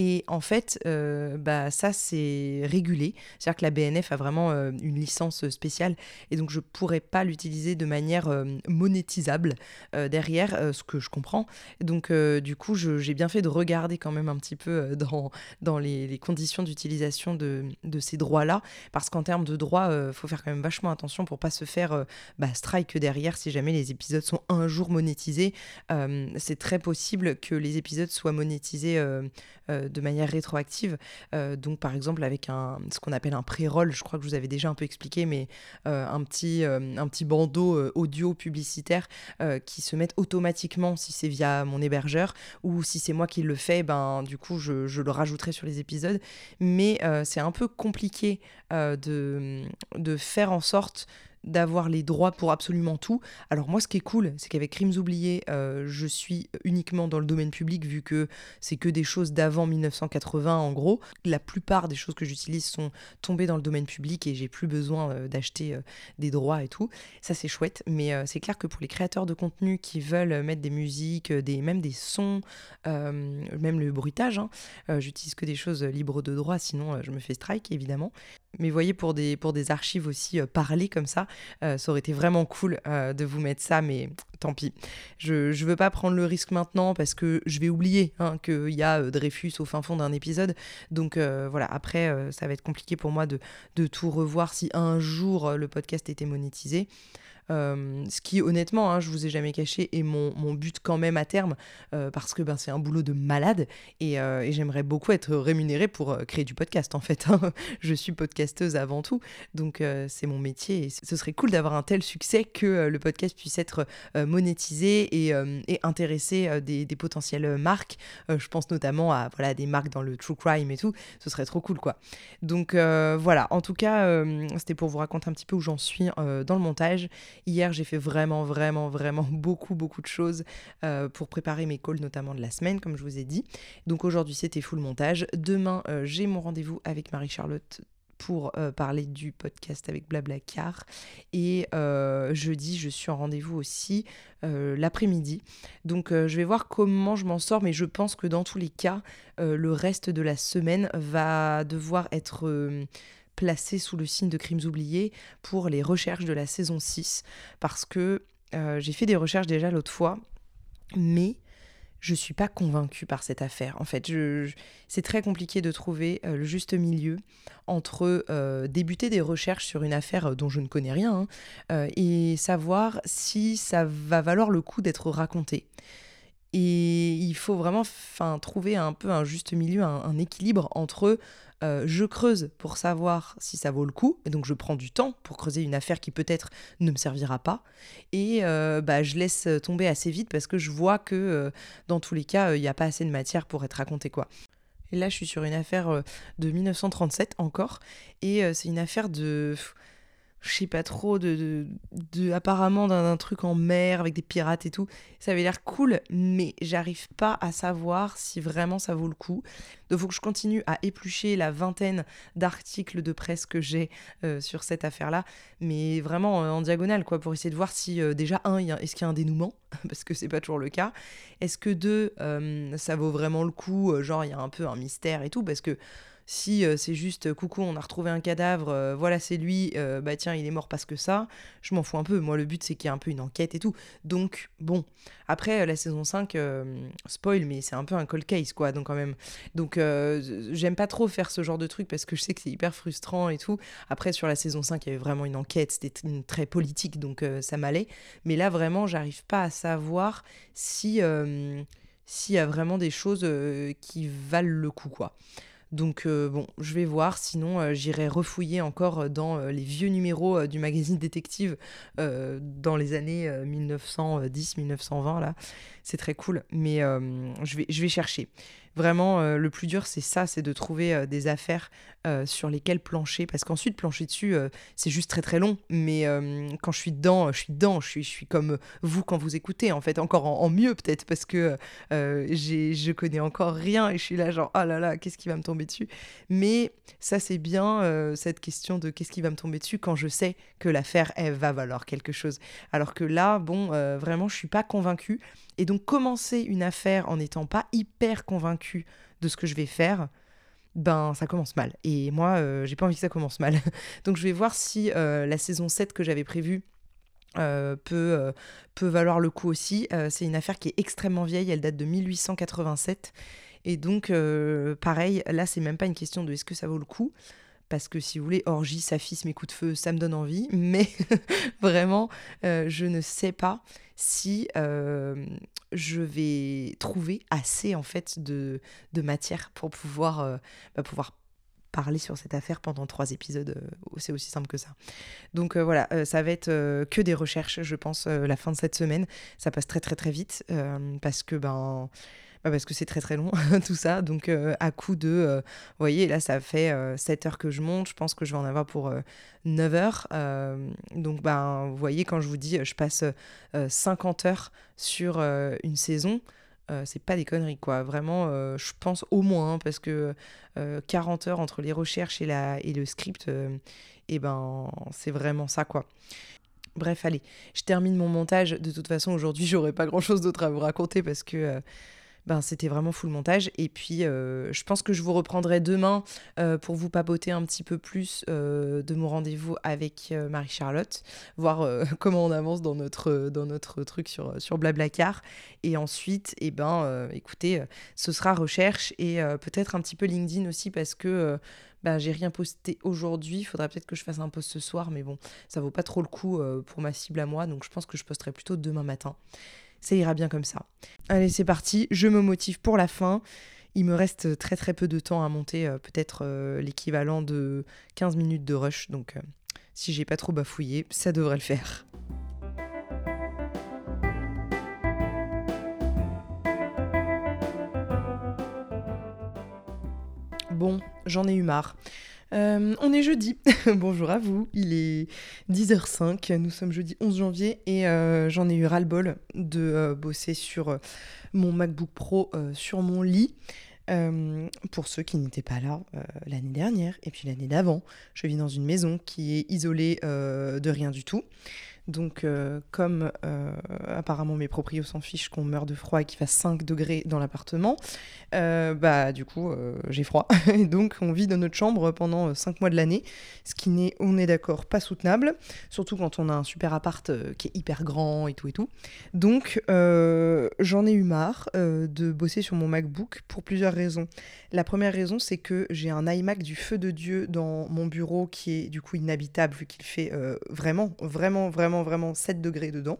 Et en fait, euh, bah, ça, c'est régulé. C'est-à-dire que la BNF a vraiment euh, une licence spéciale et donc je ne pourrais pas l'utiliser de manière euh, monétisable derrière, ce que je comprends. Donc, du coup, j'ai bien fait de regarder quand même un petit peu dans, dans les, conditions d'utilisation de, ces droits-là, parce qu'en termes de droits, il faut faire quand même vachement attention pour pas se faire bah, strike derrière si jamais les épisodes sont un jour monétisés. c'est très possible que les épisodes soient monétisés de manière rétroactive. Euh, donc par exemple avec ce qu'on appelle un pré-roll, je crois que je vous avais déjà un peu expliqué, mais euh, un, petit, euh, un petit bandeau audio publicitaire qui se met automatiquement si c'est via mon hébergeur ou si c'est moi qui le fais, ben du coup je, je le rajouterai sur les épisodes. Mais c'est un peu compliqué de, de faire en sorte d'avoir les droits pour absolument tout. Alors moi, ce qui est cool, c'est qu'avec Crimes oubliés, euh, je suis uniquement dans le domaine public vu que c'est que des choses d'avant 1980 en gros. La plupart des choses que j'utilise sont tombées dans le domaine public et j'ai plus besoin euh, d'acheter euh, des droits et tout. Ça c'est chouette, mais c'est clair que pour les créateurs de contenu qui veulent mettre des musiques, des, même des sons, même le bruitage, hein, j'utilise que des choses libres de droit, sinon je me fais strike évidemment. Mais voyez, pour des, pour des archives aussi parlées comme ça, euh, ça aurait été vraiment cool euh, de vous mettre ça, mais tant pis. Je ne veux pas prendre le risque maintenant parce que je vais oublier hein, qu'il y a euh, Dreyfus au fin fond d'un épisode. Donc voilà, après, ça va être compliqué pour moi de tout revoir si un jour le podcast était monétisé. Euh, ce qui, honnêtement, hein, je vous ai jamais caché, est mon, mon but quand même à terme, euh, parce que ben, c'est un boulot de malade et, euh, et j'aimerais beaucoup être rémunérée pour créer du podcast en fait. Hein. je suis podcasteuse avant tout, donc c'est mon métier ce serait cool d'avoir un tel succès que le podcast puisse être monétisé et, et intéresser des, des, potentielles marques. je pense notamment à voilà, des marques dans le true crime et tout, ce serait trop cool quoi. Donc voilà, en tout cas, c'était pour vous raconter un petit peu où j'en suis dans le montage Hier, j'ai fait vraiment, vraiment, vraiment beaucoup, beaucoup de choses euh, pour préparer mes calls, notamment de la semaine, comme je vous ai dit. Donc aujourd'hui, c'était full montage. Demain, euh, j'ai mon rendez-vous avec Marie-Charlotte pour parler du podcast avec Blablacar. Et jeudi, je suis en rendez-vous aussi l'après-midi. Donc je vais voir comment je m'en sors, mais je pense que dans tous les cas, le reste de la semaine va devoir être placé sous le signe de crimes oubliés pour les recherches de la saison 6 parce que j'ai fait des recherches déjà l'autre fois mais je suis pas convaincue par cette affaire. En fait, c'est très compliqué de trouver euh, le juste milieu entre euh, débuter des recherches sur une affaire euh, dont je ne connais rien et savoir si ça va valoir le coup d'être raconté. Et il faut vraiment trouver un peu un juste milieu, un équilibre entre euh, je creuse pour savoir si ça vaut le coup, et donc je prends du temps pour creuser une affaire qui peut-être ne me servira pas, et euh, bah, je laisse tomber assez vite parce que je vois que euh, dans tous les cas, il n'y a pas assez de matière pour être raconté quoi. Et là, je suis sur une affaire de 1937 encore, et c'est une affaire de je sais pas trop, de, de, apparemment d'un truc en mer avec des pirates et tout. Ça avait l'air cool, mais j'arrive pas à savoir si vraiment ça vaut le coup. Donc, faut que je continue à éplucher la vingtaine d'articles de presse que j'ai euh, sur cette affaire-là, mais vraiment euh, en diagonale, quoi, pour essayer de voir si, euh, déjà, un, est-ce qu'il y a un dénouement? Parce que c'est pas toujours le cas. Est-ce que, deux, ça vaut vraiment le coup? Genre, il y a un peu un mystère et tout, parce que si euh, c'est juste euh, coucou, on a retrouvé un cadavre, euh, voilà, c'est lui, bah tiens, il est mort parce que ça, je m'en fous un peu. Moi, le but, c'est qu'il y ait un peu une enquête et tout. Donc, bon. Après, la saison 5, spoil, mais c'est un peu un cold case, quoi, donc quand même. Donc, j'aime pas trop faire ce genre de truc parce que je sais que c'est hyper frustrant et tout. Après, sur la saison 5, il y avait vraiment une enquête, c'était très politique, donc ça m'allait. Mais là, vraiment, j'arrive pas à savoir si s'il y a vraiment des choses qui valent le coup, quoi. Donc euh, bon, je vais voir, sinon euh, j'irai refouiller encore euh, dans les vieux numéros du magazine détective dans les années 1910-1920 là. C'est très cool, mais je, vais, je vais chercher. Vraiment, euh, le plus dur, c'est ça, c'est de trouver euh, des affaires euh, sur lesquelles plancher. Parce qu'ensuite, plancher dessus, c'est juste très très long. Mais quand je suis dedans, je suis dedans. Je suis, comme vous quand vous écoutez, en fait, encore en, mieux peut-être, parce que je connais encore rien et je suis là, genre, oh là là, qu'est-ce qui va me tomber dessus? Mais ça, c'est bien cette question de qu'est-ce qui va me tomber dessus quand je sais que l'affaire, elle va valoir quelque chose. Alors que là, bon, vraiment, je suis pas convaincue. Et donc commencer une affaire en n'étant pas hyper convaincu de ce que je vais faire, ben ça commence mal. Et moi, euh, j'ai pas envie que ça commence mal. donc je vais voir si euh, la saison 7 que j'avais prévue euh, peut, peut valoir le coup aussi. c'est une affaire qui est extrêmement vieille, elle date de 1887. Et donc, pareil, là, c'est même pas une question de est-ce que ça vaut le coup parce que si vous voulez, orgie, saphisme mes coups de feu, ça me donne envie, mais vraiment, euh, je ne sais pas si euh, je vais trouver assez en fait de, matière pour pouvoir, euh, bah, pouvoir parler sur cette affaire pendant trois épisodes. c'est aussi simple que ça. Donc voilà, ça va être que des recherches, je pense, la fin de cette semaine. Ça passe très très très vite parce que ben parce que c'est très très long tout ça. Donc euh, à coup de, euh, vous voyez, là ça fait 7 euh, heures que je monte, je pense que je vais en avoir pour 9 heures. donc ben, vous voyez, quand je vous dis je passe 50 heures sur une saison, c'est pas des conneries quoi. Vraiment, je pense au moins, hein, parce que 40 heures entre les recherches et, la, et le script, et ben c'est vraiment ça quoi. Bref, allez, je termine mon montage. De toute façon, aujourd'hui, j'aurai pas grand chose d'autre à vous raconter parce que ben, c'était vraiment full montage. Et puis, euh, je pense que je vous reprendrai demain euh, pour vous papoter un petit peu plus euh, de mon rendez-vous avec Marie-Charlotte, voir comment on avance dans notre, dans notre truc sur, sur Blablacar. Et ensuite, eh ben, écoutez, ce sera recherche et peut-être un petit peu LinkedIn aussi parce que ben, j'ai rien posté aujourd'hui. Il faudra peut-être que je fasse un post ce soir, mais bon, ça vaut pas trop le coup pour ma cible à moi. Donc, je pense que je posterai plutôt demain matin ça ira bien comme ça. Allez, c'est parti, je me motive pour la fin. Il me reste très très peu de temps à monter, euh, peut-être euh, l'équivalent de 15 minutes de rush, donc euh, si j'ai pas trop bafouillé, ça devrait le faire. Bon, j'en ai eu marre. Euh, on est jeudi. Bonjour à vous. Il est 10h05. Nous sommes jeudi 11 janvier et euh, j'en ai eu ras-le-bol de euh, bosser sur mon MacBook Pro sur mon lit. pour ceux qui n'étaient pas là l'année dernière et puis l'année d'avant, je vis dans une maison qui est isolée de rien du tout. Donc, euh, comme euh, apparemment mes proprios s'en fichent qu'on meurt de froid et qu'il fasse 5 degrés dans l'appartement, euh, bah du coup, j'ai froid. et donc, on vit dans notre chambre pendant 5 mois de l'année, ce qui n'est, on est d'accord, pas soutenable, surtout quand on a un super appart qui est hyper grand et tout et tout. Donc, j'en ai eu marre de bosser sur mon MacBook pour plusieurs raisons. La première raison, c'est que j'ai un iMac du feu de Dieu dans mon bureau qui est du coup inhabitable vu qu'il fait vraiment, vraiment, vraiment vraiment, 7 degrés dedans.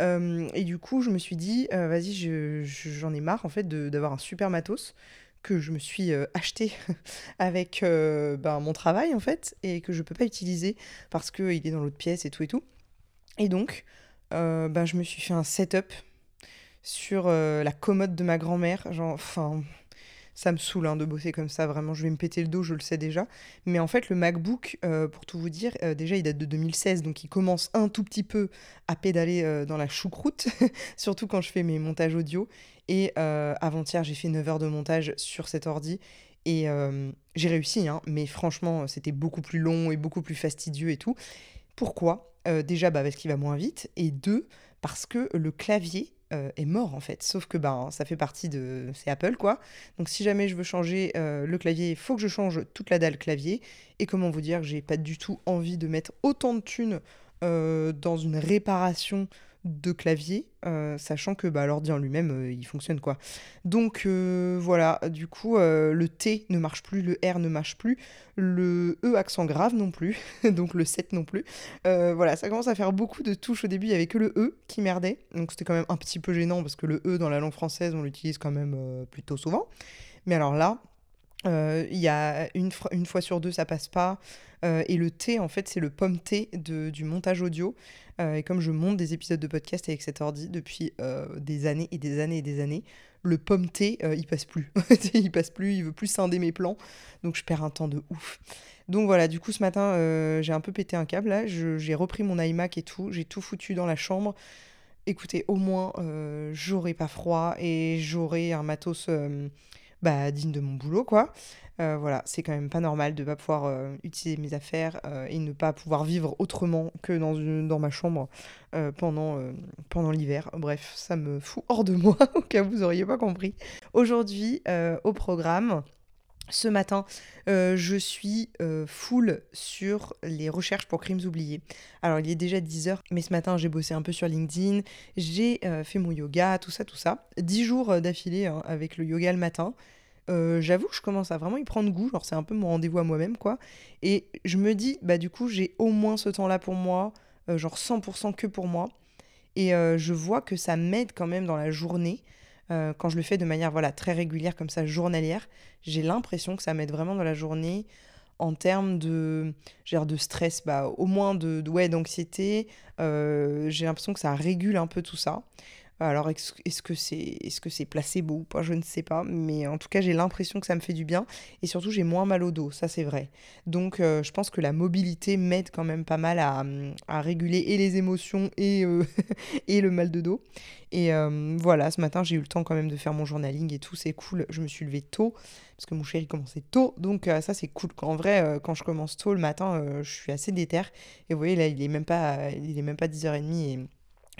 Euh, et du coup, je me suis dit, euh, vas-y, j'en ai marre en fait d'avoir un super matos que je me suis euh, acheté avec ben, mon travail en fait et que je peux pas utiliser parce qu'il est dans l'autre pièce et tout et tout. Et donc, ben, je me suis fait un setup sur la commode de ma grand-mère. Genre, enfin, ça me saoule hein, de bosser comme ça, vraiment, je vais me péter le dos, je le sais déjà. Mais en fait, le MacBook, euh, pour tout vous dire, euh, déjà, il date de 2016, donc il commence un tout petit peu à pédaler euh, dans la choucroute, surtout quand je fais mes montages audio. Et avant-hier, j'ai fait 9 heures de montage sur cet ordi. Et j'ai réussi, hein, mais franchement, c'était beaucoup plus long et beaucoup plus fastidieux et tout. Pourquoi? Déjà, bah, parce qu'il va moins vite. Et deux, parce que le clavier euh, est mort en fait. Sauf que ben, ça fait partie de. C'est Apple quoi. Donc si jamais je veux changer euh, le clavier, il faut que je change toute la dalle clavier. Et comment vous dire, j'ai pas du tout envie de mettre autant de thunes euh, dans une réparation de clavier, euh, sachant que bah, l'ordi en lui-même, euh, il fonctionne quoi. Donc euh, voilà, du coup, le T ne marche plus, le R ne marche plus, le E accent grave non plus, donc le 7 non plus. voilà, ça commence à faire beaucoup de touches au début, il n'y avait que le E qui merdait, donc c'était quand même un petit peu gênant parce que le E dans la langue française, on l'utilise quand même plutôt souvent. Mais alors là, il y a une, une, fois sur deux, ça passe pas. et le T, en fait, c'est le pomme T de, du montage audio. Euh, et comme je monte des épisodes de podcast avec cet ordi depuis euh, des années et des années et des années, le pomme T, euh, il passe plus. il passe plus, il veut plus scinder mes plans. Donc je perds un temps de ouf. Donc voilà, du coup ce matin, j'ai un peu pété un câble là. J'ai repris mon iMac et tout. J'ai tout foutu dans la chambre. Écoutez, au moins, j'aurai pas froid et j'aurai un matos bah, digne de mon boulot, quoi. Euh, voilà, c'est quand même pas normal de ne pas pouvoir euh, utiliser mes affaires euh, et ne pas pouvoir vivre autrement que dans, ma chambre pendant, pendant l'hiver. Bref, ça me fout hors de moi, au cas où vous auriez pas compris. Aujourd'hui, au programme, ce matin, je suis full sur les recherches pour crimes oubliés. Alors, il est déjà 10h, mais ce matin, j'ai bossé un peu sur LinkedIn, j'ai fait mon yoga, tout ça, tout ça. 10 jours d'affilée hein, avec le yoga le matin. Euh, j'avoue que je commence à vraiment y prendre goût, genre c'est un peu mon rendez-vous à moi-même quoi. Et je me dis, bah du coup j'ai au moins ce temps-là pour moi, euh, genre 100% que pour moi. Et euh, je vois que ça m'aide quand même dans la journée, quand je le fais de manière voilà très régulière comme ça, journalière. J'ai l'impression que ça m'aide vraiment dans la journée en termes de, de stress, bah, au moins de, d'anxiété. j'ai l'impression que ça régule un peu tout ça. Alors, est-ce que c'est est -ce c'est placebo ou pas Je ne sais pas. Mais en tout cas, j'ai l'impression que ça me fait du bien. Et surtout, j'ai moins mal au dos. Ça, c'est vrai. Donc, euh, je pense que la mobilité m'aide quand même pas mal à, réguler et les émotions et, euh, et le mal de dos. Et euh, voilà, ce matin, j'ai eu le temps quand même de faire mon journaling et tout. C'est cool. Je me suis levée tôt parce que mon chéri commençait tôt. Donc, ça, c'est cool. En vrai, quand je commence tôt le matin, je suis assez déter. Et vous voyez, là, il est même pas, il est même pas 10h30 et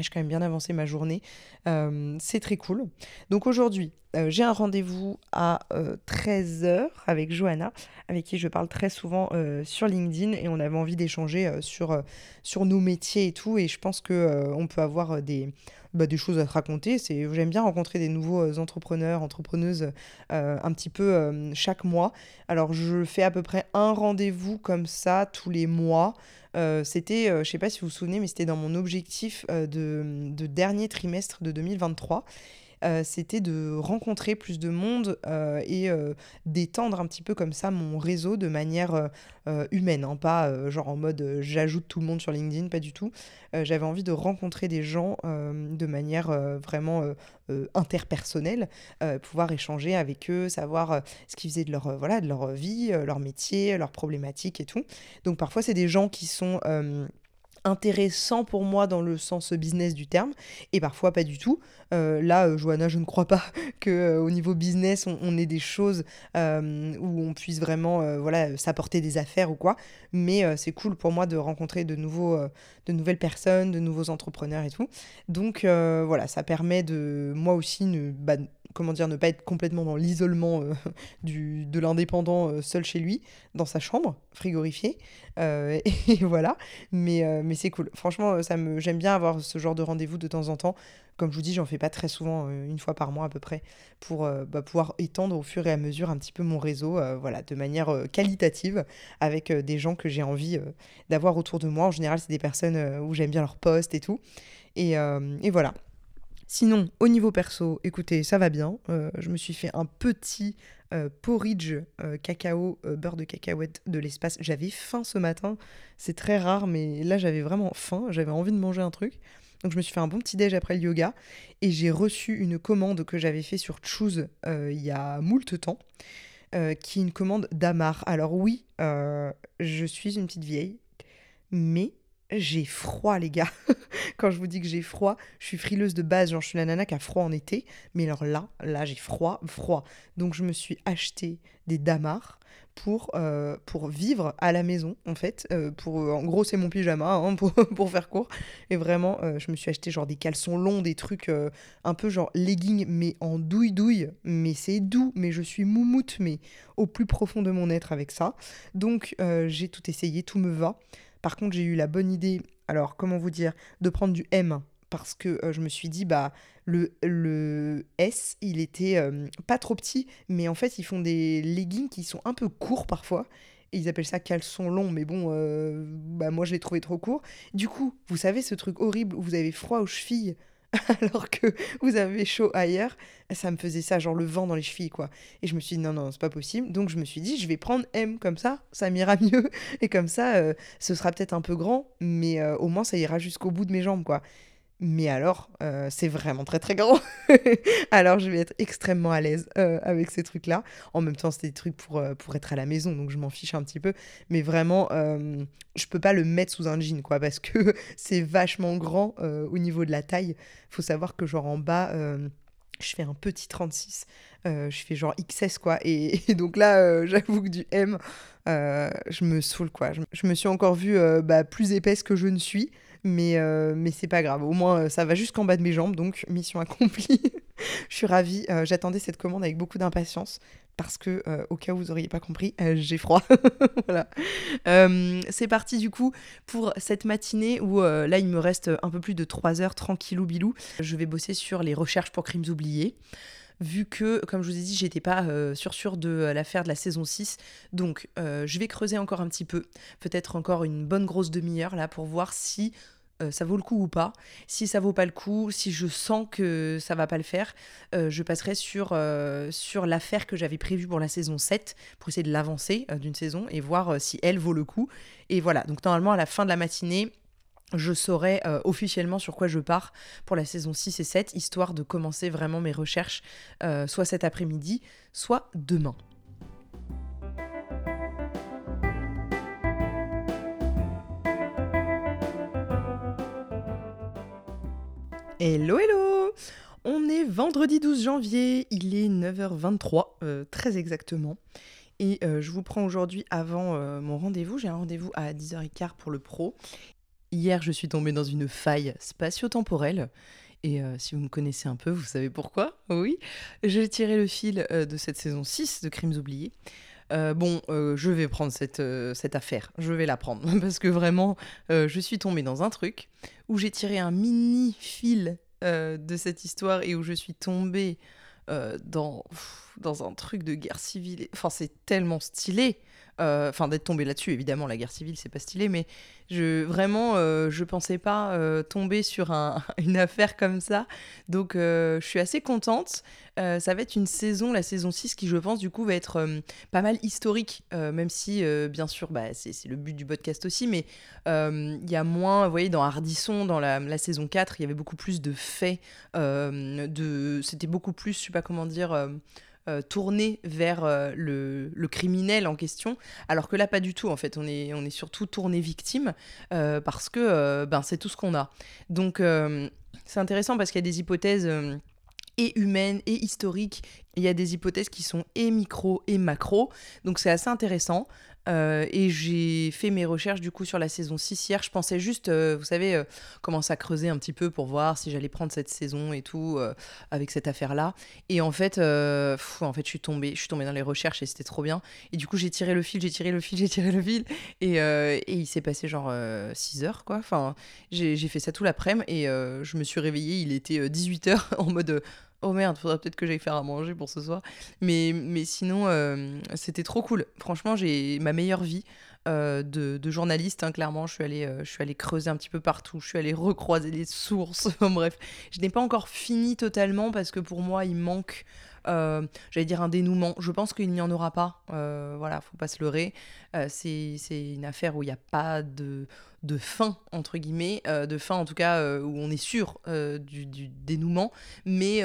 j'ai quand même bien avancé ma journée. Euh, c'est très cool. Donc aujourd'hui, euh, j'ai un rendez-vous à 13h euh, avec Johanna, avec qui je parle très souvent sur LinkedIn et on avait envie d'échanger sur, sur nos métiers et tout. Et je pense qu'on peut avoir des, bah, des choses à te raconter. J'aime bien rencontrer des nouveaux entrepreneurs, entrepreneuses un petit peu chaque mois. Alors je fais à peu près un rendez-vous comme ça tous les mois. Euh, c'était, euh, je sais pas si vous vous souvenez, mais c'était dans mon objectif euh, de, dernier trimestre de 2023. C'était de rencontrer plus de monde et d'étendre un petit peu comme ça mon réseau de manière humaine, hein, pas genre en mode j'ajoute tout le monde sur LinkedIn, pas du tout. J'avais envie de rencontrer des gens de manière vraiment interpersonnelle, pouvoir échanger avec eux, savoir ce qu'ils faisaient de leur, voilà, de leur vie, leur métier, leurs problématiques et tout. Donc parfois c'est des gens qui sont intéressant pour moi dans le sens business du terme et parfois pas du tout. Euh, là, euh, Johanna, je ne crois pas que euh, au niveau business, on, ait des choses où on puisse vraiment voilà, s'apporter des affaires ou quoi. Mais c'est cool pour moi de rencontrer de, nouveaux, de nouvelles personnes, de nouveaux entrepreneurs et tout. Donc voilà, ça permet de moi aussi ne, bah, comment dire, ne pas être complètement dans l'isolement euh, du de l'indépendant euh, seul chez lui, dans sa chambre, frigorifiée. Euh, et, voilà. Mais, mais c'est cool. Franchement, ça me, j'aime bien avoir ce genre de rendez-vous de temps en temps. Comme je vous dis, j'en fais pas très souvent, une fois par mois à peu près, pour bah, pouvoir étendre au fur et à mesure un petit peu mon réseau, voilà, de manière qualitative, avec des gens que j'ai envie d'avoir autour de moi. En général, c'est des personnes où j'aime bien leur poste et tout. Et, et voilà. Sinon, au niveau perso, écoutez, ça va bien. Euh, je me suis fait un petit euh, porridge euh, cacao, beurre de cacahuète de l'espace. J'avais faim ce matin. C'est très rare, mais là, j'avais vraiment faim. J'avais envie de manger un truc. Donc, je me suis fait un bon petit déj après le yoga. Et j'ai reçu une commande que j'avais fait sur Choose il y a moult temps. qui est une commande d'Amar. Alors oui, je suis une petite vieille, mais j'ai froid, les gars. Quand je vous dis que j'ai froid, je suis frileuse de base, genre je suis la nana qui a froid en été. Mais alors là, là, j'ai froid, froid. Donc je me suis acheté des damars pour, euh, pour vivre à la maison, en fait. Euh, pour, euh, en gros, c'est mon pyjama, hein, pour, pour, faire court. Et vraiment, je me suis acheté genre des caleçons longs, des trucs un peu genre leggings, mais en douille-douille. Mais c'est doux, mais je suis moumoute, mais au plus profond de mon être avec ça. Donc j'ai tout essayé, tout me va. Par contre, j'ai eu la bonne idée, alors comment vous dire, de prendre du M parce que euh, je me suis dit bah le, le S il était euh, pas trop petit mais en fait ils font des leggings qui sont un peu courts parfois. Et ils appellent ça caleçon long mais bon euh, bah moi je l'ai trouvé trop court. Du coup vous savez ce truc horrible où vous avez froid aux chevilles? alors que vous avez chaud ailleurs, ça me faisait ça, genre le vent dans les chevilles, quoi. Et je me suis dit, non, non, c'est pas possible. Donc je me suis dit, je vais prendre M, comme ça, ça m'ira mieux. Et comme ça, euh, ce sera peut-être un peu grand, mais euh, au moins ça ira jusqu'au bout de mes jambes, quoi. Mais alors, euh, c'est vraiment très très grand. alors, je vais être extrêmement à l'aise euh, avec ces trucs-là. En même temps, c'était des trucs pour, euh, pour être à la maison, donc je m'en fiche un petit peu. Mais vraiment, je peux pas le mettre sous un jean, quoi, parce que c'est vachement grand au niveau de la taille. faut savoir que, genre, en bas, je fais un petit 36. je fais genre XS, quoi. Et, donc là, j'avoue que du M, je me saoule, quoi. Je, me suis encore vue bah, plus épaisse que je ne suis mais, euh, mais c'est pas grave. Au moins, euh, ça va jusqu'en bas de mes jambes, donc mission accomplie. je suis ravie. Euh, j'attendais cette commande avec beaucoup d'impatience parce que, au cas où vous auriez pas compris, j'ai froid. voilà. c'est parti du coup pour cette matinée où là, il me reste un peu plus de 3 heures tranquillou bilou. Je vais bosser sur les recherches pour crimes oubliés vu que, comme je vous ai dit, j'étais pas euh, sûr de l'affaire de la saison 6. Donc, je vais creuser encore un petit peu, peut-être encore une bonne grosse demi-heure là, pour voir si euh, ça vaut le coup ou pas. Si ça vaut pas le coup, si je sens que ça va pas le faire, euh, je passerai sur, euh, sur l'affaire que j'avais prévue pour la saison 7 pour essayer de l'avancer d'une saison et voir si elle vaut le coup. Et voilà, donc normalement à la fin de la matinée, je saurai officiellement sur quoi je pars pour la saison 6 et 7, histoire de commencer vraiment mes recherches, soit cet après-midi, soit demain. Hello hello On est vendredi 12 janvier, il est 9h23, euh, très exactement. Et euh, je vous prends aujourd'hui avant euh, mon rendez-vous. J'ai un rendez-vous à 10h15 pour le pro. Hier, je suis tombée dans une faille spatio-temporelle. Et si vous me connaissez un peu, vous savez pourquoi Oui, j'ai tiré le fil de cette saison 6 de Crimes oubliés. bon, je vais prendre cette, cette, affaire, je vais la prendre, parce que vraiment, je suis tombée dans un truc où j'ai tiré un mini fil euh, de cette histoire et où je suis tombée euh, dans, dans un truc de guerre civile. Enfin, c'est tellement stylé. Euh, enfin, d'être tombé là-dessus, évidemment, la guerre civile, c'est pas stylé, mais vraiment, euh, je pensais pas euh, tomber sur une affaire comme ça. Donc, je suis assez contente. ça va être une saison, la saison 6, qui, je pense, du coup, va être pas mal historique, même si, bien sûr, bah, c'est le but du podcast aussi, mais il y a moins, vous voyez, dans Hardisson, dans la, saison 4, il y avait beaucoup plus de faits, c'était beaucoup plus, je sais pas comment dire tourné vers le, le, criminel en question, alors que là pas du tout en fait, on est, on est surtout tourné victime parce que ben, c'est tout ce qu'on a. Donc c'est intéressant parce qu'il y a des hypothèses et humaines et historiques. Il y a des hypothèses qui sont et micro et macro. Donc c'est assez intéressant. Euh, et j'ai fait mes recherches du coup sur la saison 6 hier. Je pensais juste, euh, vous savez, euh, commencer à creuser un petit peu pour voir si j'allais prendre cette saison et tout avec cette affaire-là. Et en fait, en fait, je suis tombée, je suis tombée dans les recherches et c'était trop bien. Et du coup, j'ai tiré le fil, j'ai tiré le fil, j'ai tiré le fil. Et, et il s'est passé genre 6 heures, quoi. Enfin, j'ai fait ça tout l'après-midi et je me suis réveillée, il était 18 heures en mode oh merde, faudrait peut-être que j'aille faire à manger pour ce soir. Mais, mais sinon, euh, c'était trop cool. Franchement, j'ai ma meilleure vie. Euh, de, de, journaliste, hein, clairement, je suis, allée, euh, je suis allée creuser un petit peu partout, je suis allée recroiser les sources, bref, je n'ai pas encore fini totalement parce que pour moi, il manque euh, j'allais dire un dénouement. Je pense qu'il n'y en aura pas. Euh, voilà, faut pas se leurrer. Euh, c'est une affaire où il n'y a pas de, de fin, entre guillemets, de fin en tout cas où on est sûr du, du, dénouement. Mais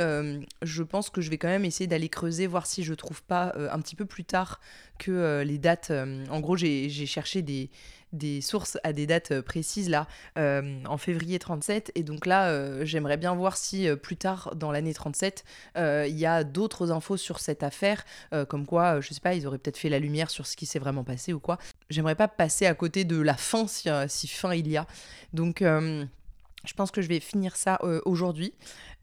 je pense que je vais quand même essayer d'aller creuser, voir si je trouve pas un petit peu plus tard que les dates. en gros, j'ai cherché des des sources à des dates euh, précises là euh, en février 37 et donc là euh, j'aimerais bien voir si plus tard dans l'année 37 il y a d'autres infos sur cette affaire comme quoi je sais pas ils auraient peut-être fait la lumière sur ce qui s'est vraiment passé ou quoi. J'aimerais pas passer à côté de la fin si, si fin il y a. Donc je pense que je vais finir ça aujourd'hui.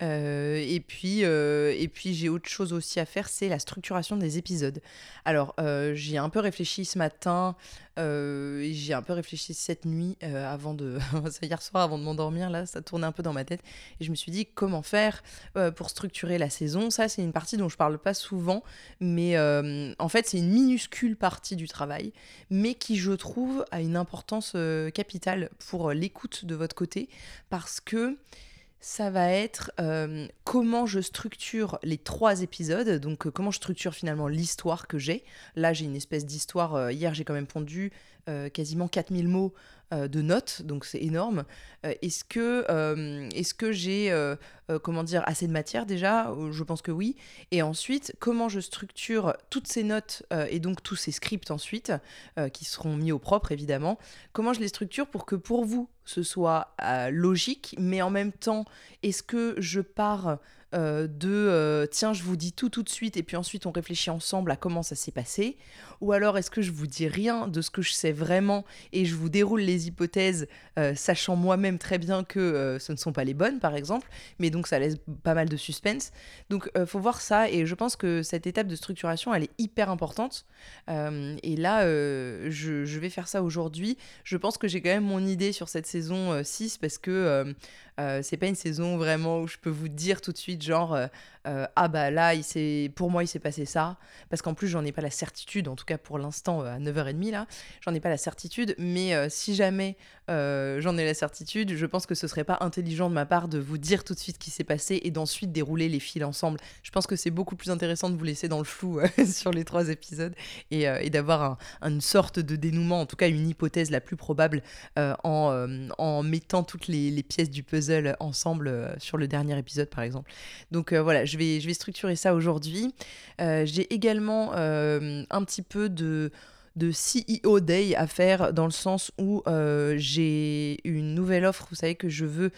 Et puis, et puis j'ai autre chose aussi à faire, c'est la structuration des épisodes. Alors, j'ai un peu réfléchi ce matin euh, j'ai un peu réfléchi cette nuit euh, avant de. hier soir, avant de m'endormir, là, ça tournait un peu dans ma tête. Et je me suis dit comment faire euh, pour structurer la saison? Ça, c'est une partie dont je parle pas souvent, mais en fait, c'est une minuscule partie du travail, mais qui, je trouve, a une importance capitale pour l'écoute de votre côté, parce que ça va être comment je structure les trois épisodes, donc comment je structure finalement l'histoire que j'ai. Là, j'ai une espèce d'histoire, hier j'ai quand même pondu quasiment 4000 mots euh, de notes, donc c'est énorme. Euh, est-ce que, euh, est-ce que j'ai, comment dire, assez de matière déjà? Je pense que oui. Et ensuite, comment je structure toutes ces notes et donc tous ces scripts ensuite, qui seront mis au propre évidemment, comment je les structure pour que pour vous, ce soit logique, mais en même temps, est-ce que je pars euh, de euh, tiens, je vous dis tout tout de suite et puis ensuite on réfléchit ensemble à comment ça s'est passé Ou alors est-ce que je vous dis rien de ce que je sais vraiment et je vous déroule les hypothèses euh, sachant moi-même très bien que ce ne sont pas les bonnes par exemple, mais donc ça laisse pas mal de suspense. Donc faut voir ça et je pense que cette étape de structuration elle est hyper importante. et là, je, je, vais faire ça aujourd'hui. Je pense que j'ai quand même mon idée sur cette saison 6 parce que c'est pas une saison vraiment où je peux vous dire tout de suite genre euh, euh, ah bah là pour moi il s'est passé ça. Parce qu'en plus j'en ai pas la certitude en tout cas pour l'instant euh, à 9h30 là j'en ai pas la certitude. Mais si jamais j'en ai la certitude je pense que ce serait pas intelligent de ma part de vous dire tout de suite ce qui s'est passé et d'ensuite dérouler les fils ensemble. Je pense que c'est beaucoup plus intéressant de vous laisser dans le flou sur les trois épisodes et, d'avoir une sorte de dénouement en tout cas une hypothèse la plus probable en, mettant toutes les, les pièces du puzzle ensemble sur le dernier épisode par exemple. Donc euh, voilà, je vais, structurer ça aujourd'hui. Euh, j'ai également euh, un petit peu de de CEO Day à faire dans le sens où j'ai une nouvelle offre, vous savez, que je veux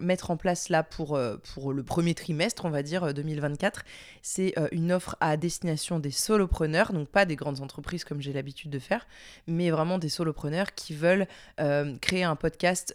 mettre en place là pour, pour le premier trimestre, on va dire, 2024. C'est une offre à destination des solopreneurs, donc pas des grandes entreprises comme j'ai l'habitude de faire, mais vraiment des solopreneurs qui veulent créer un podcast,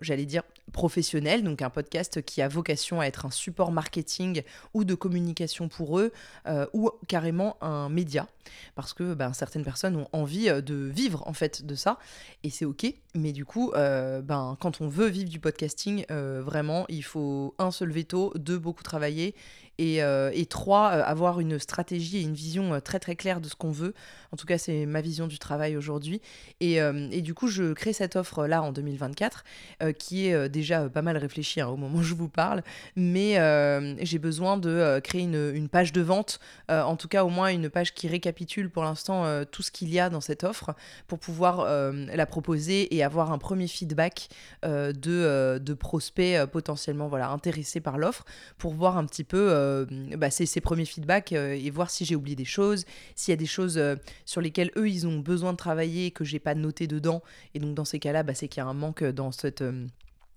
j'allais dire, professionnel, donc un podcast qui a vocation à être un support marketing ou de communication pour eux, euh, ou carrément un média, parce que ben, certaines personnes ont envie euh, de vivre en fait de ça, et c'est ok, mais du coup, euh, ben, quand on veut vivre du podcasting, vraiment, il faut un, se lever tôt, deux, beaucoup travailler, et, et trois, avoir une stratégie et une vision très très claire de ce qu'on veut. En tout cas, c'est ma vision du travail aujourd'hui. Et, et, du coup, je crée cette offre là en 2024, qui est déjà pas mal réfléchi hein, au moment où je vous parle, mais euh, j'ai besoin de euh, créer une, page de vente, euh, en tout cas au moins une page qui récapitule pour l'instant tout ce qu'il y a dans cette offre pour pouvoir la proposer et avoir un premier feedback de, prospects potentiellement intéressés par l'offre pour voir un petit peu bah, ces, premiers feedbacks et voir si j'ai oublié des choses, s'il y a des choses sur lesquelles eux, ils ont besoin de travailler que j'ai pas noté dedans. Et donc dans ces cas-là, bah, c'est qu'il y a un manque dans cette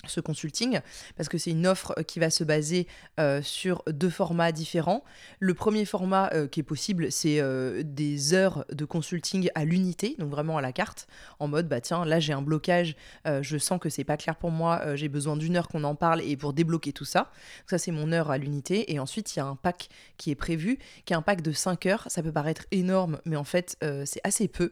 ce consulting parce que c'est une offre qui va se baser euh, sur deux formats différents. Le premier format euh, qui est possible, c'est euh, des heures de consulting à l'unité, donc vraiment à la carte, en mode bah tiens là j'ai un blocage, je sens que c'est pas clair pour moi, j'ai besoin d'une heure qu'on en parle et pour débloquer tout ça. Ça c'est mon heure à l'unité et ensuite il y a un pack qui est prévu, qui est un pack de 5 heures. Ça peut paraître énorme, mais en fait c'est assez peu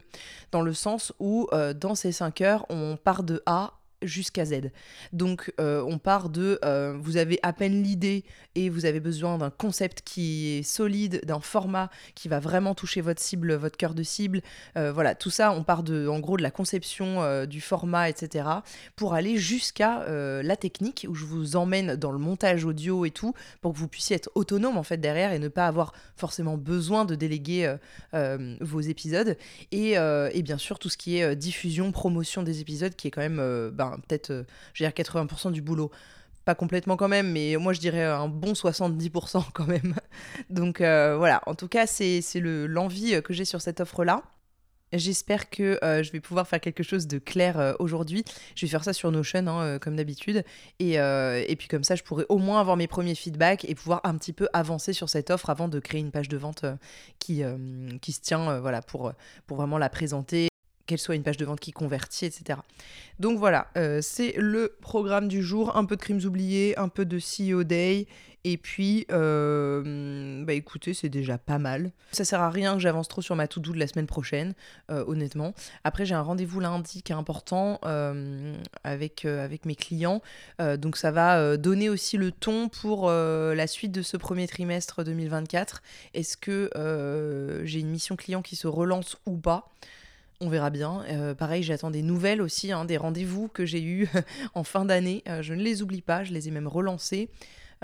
dans le sens où dans ces 5 heures on part de A jusqu'à Z. Donc euh, on part de euh, vous avez à peine l'idée et vous avez besoin d'un concept qui est solide, d'un format qui va vraiment toucher votre cible, votre cœur de cible. Euh, voilà, tout ça, on part de en gros de la conception du format, etc. pour aller jusqu'à la technique où je vous emmène dans le montage audio et tout pour que vous puissiez être autonome en fait derrière et ne pas avoir forcément besoin de déléguer vos épisodes et, et, bien sûr tout ce qui est diffusion, promotion des épisodes qui est quand même ben, peut-être, euh, je veux dire, 80% du boulot. Pas complètement quand même, mais moi je dirais un bon 70% quand même. Donc euh, voilà, en tout cas, c'est l'envie que j'ai sur cette offre-là. J'espère que euh, je vais pouvoir faire quelque chose de clair aujourd'hui. Je vais faire ça sur Notion, hein, comme d'habitude. Et, et, puis comme ça, je pourrai au moins avoir mes premiers feedbacks et pouvoir un petit peu avancer sur cette offre avant de créer une page de vente qui, qui se tient voilà, pour, pour vraiment la présenter qu'elle soit une page de vente qui convertit, etc. Donc voilà, euh, c'est le programme du jour. Un peu de crimes oubliés, un peu de CEO Day. Et puis, euh, bah écoutez, c'est déjà pas mal. Ça sert à rien que j'avance trop sur ma to-do de la semaine prochaine, euh, honnêtement. Après, j'ai un rendez-vous lundi qui est important avec mes clients. donc, ça va donner aussi le ton pour la suite de ce premier trimestre 2024. Est-ce que j'ai une mission client qui se relance ou pas? On verra bien. Euh, pareil, j'attends des nouvelles aussi, hein, des rendez-vous que j'ai eus en fin d'année. Euh, je ne les oublie pas, je les ai même relancés.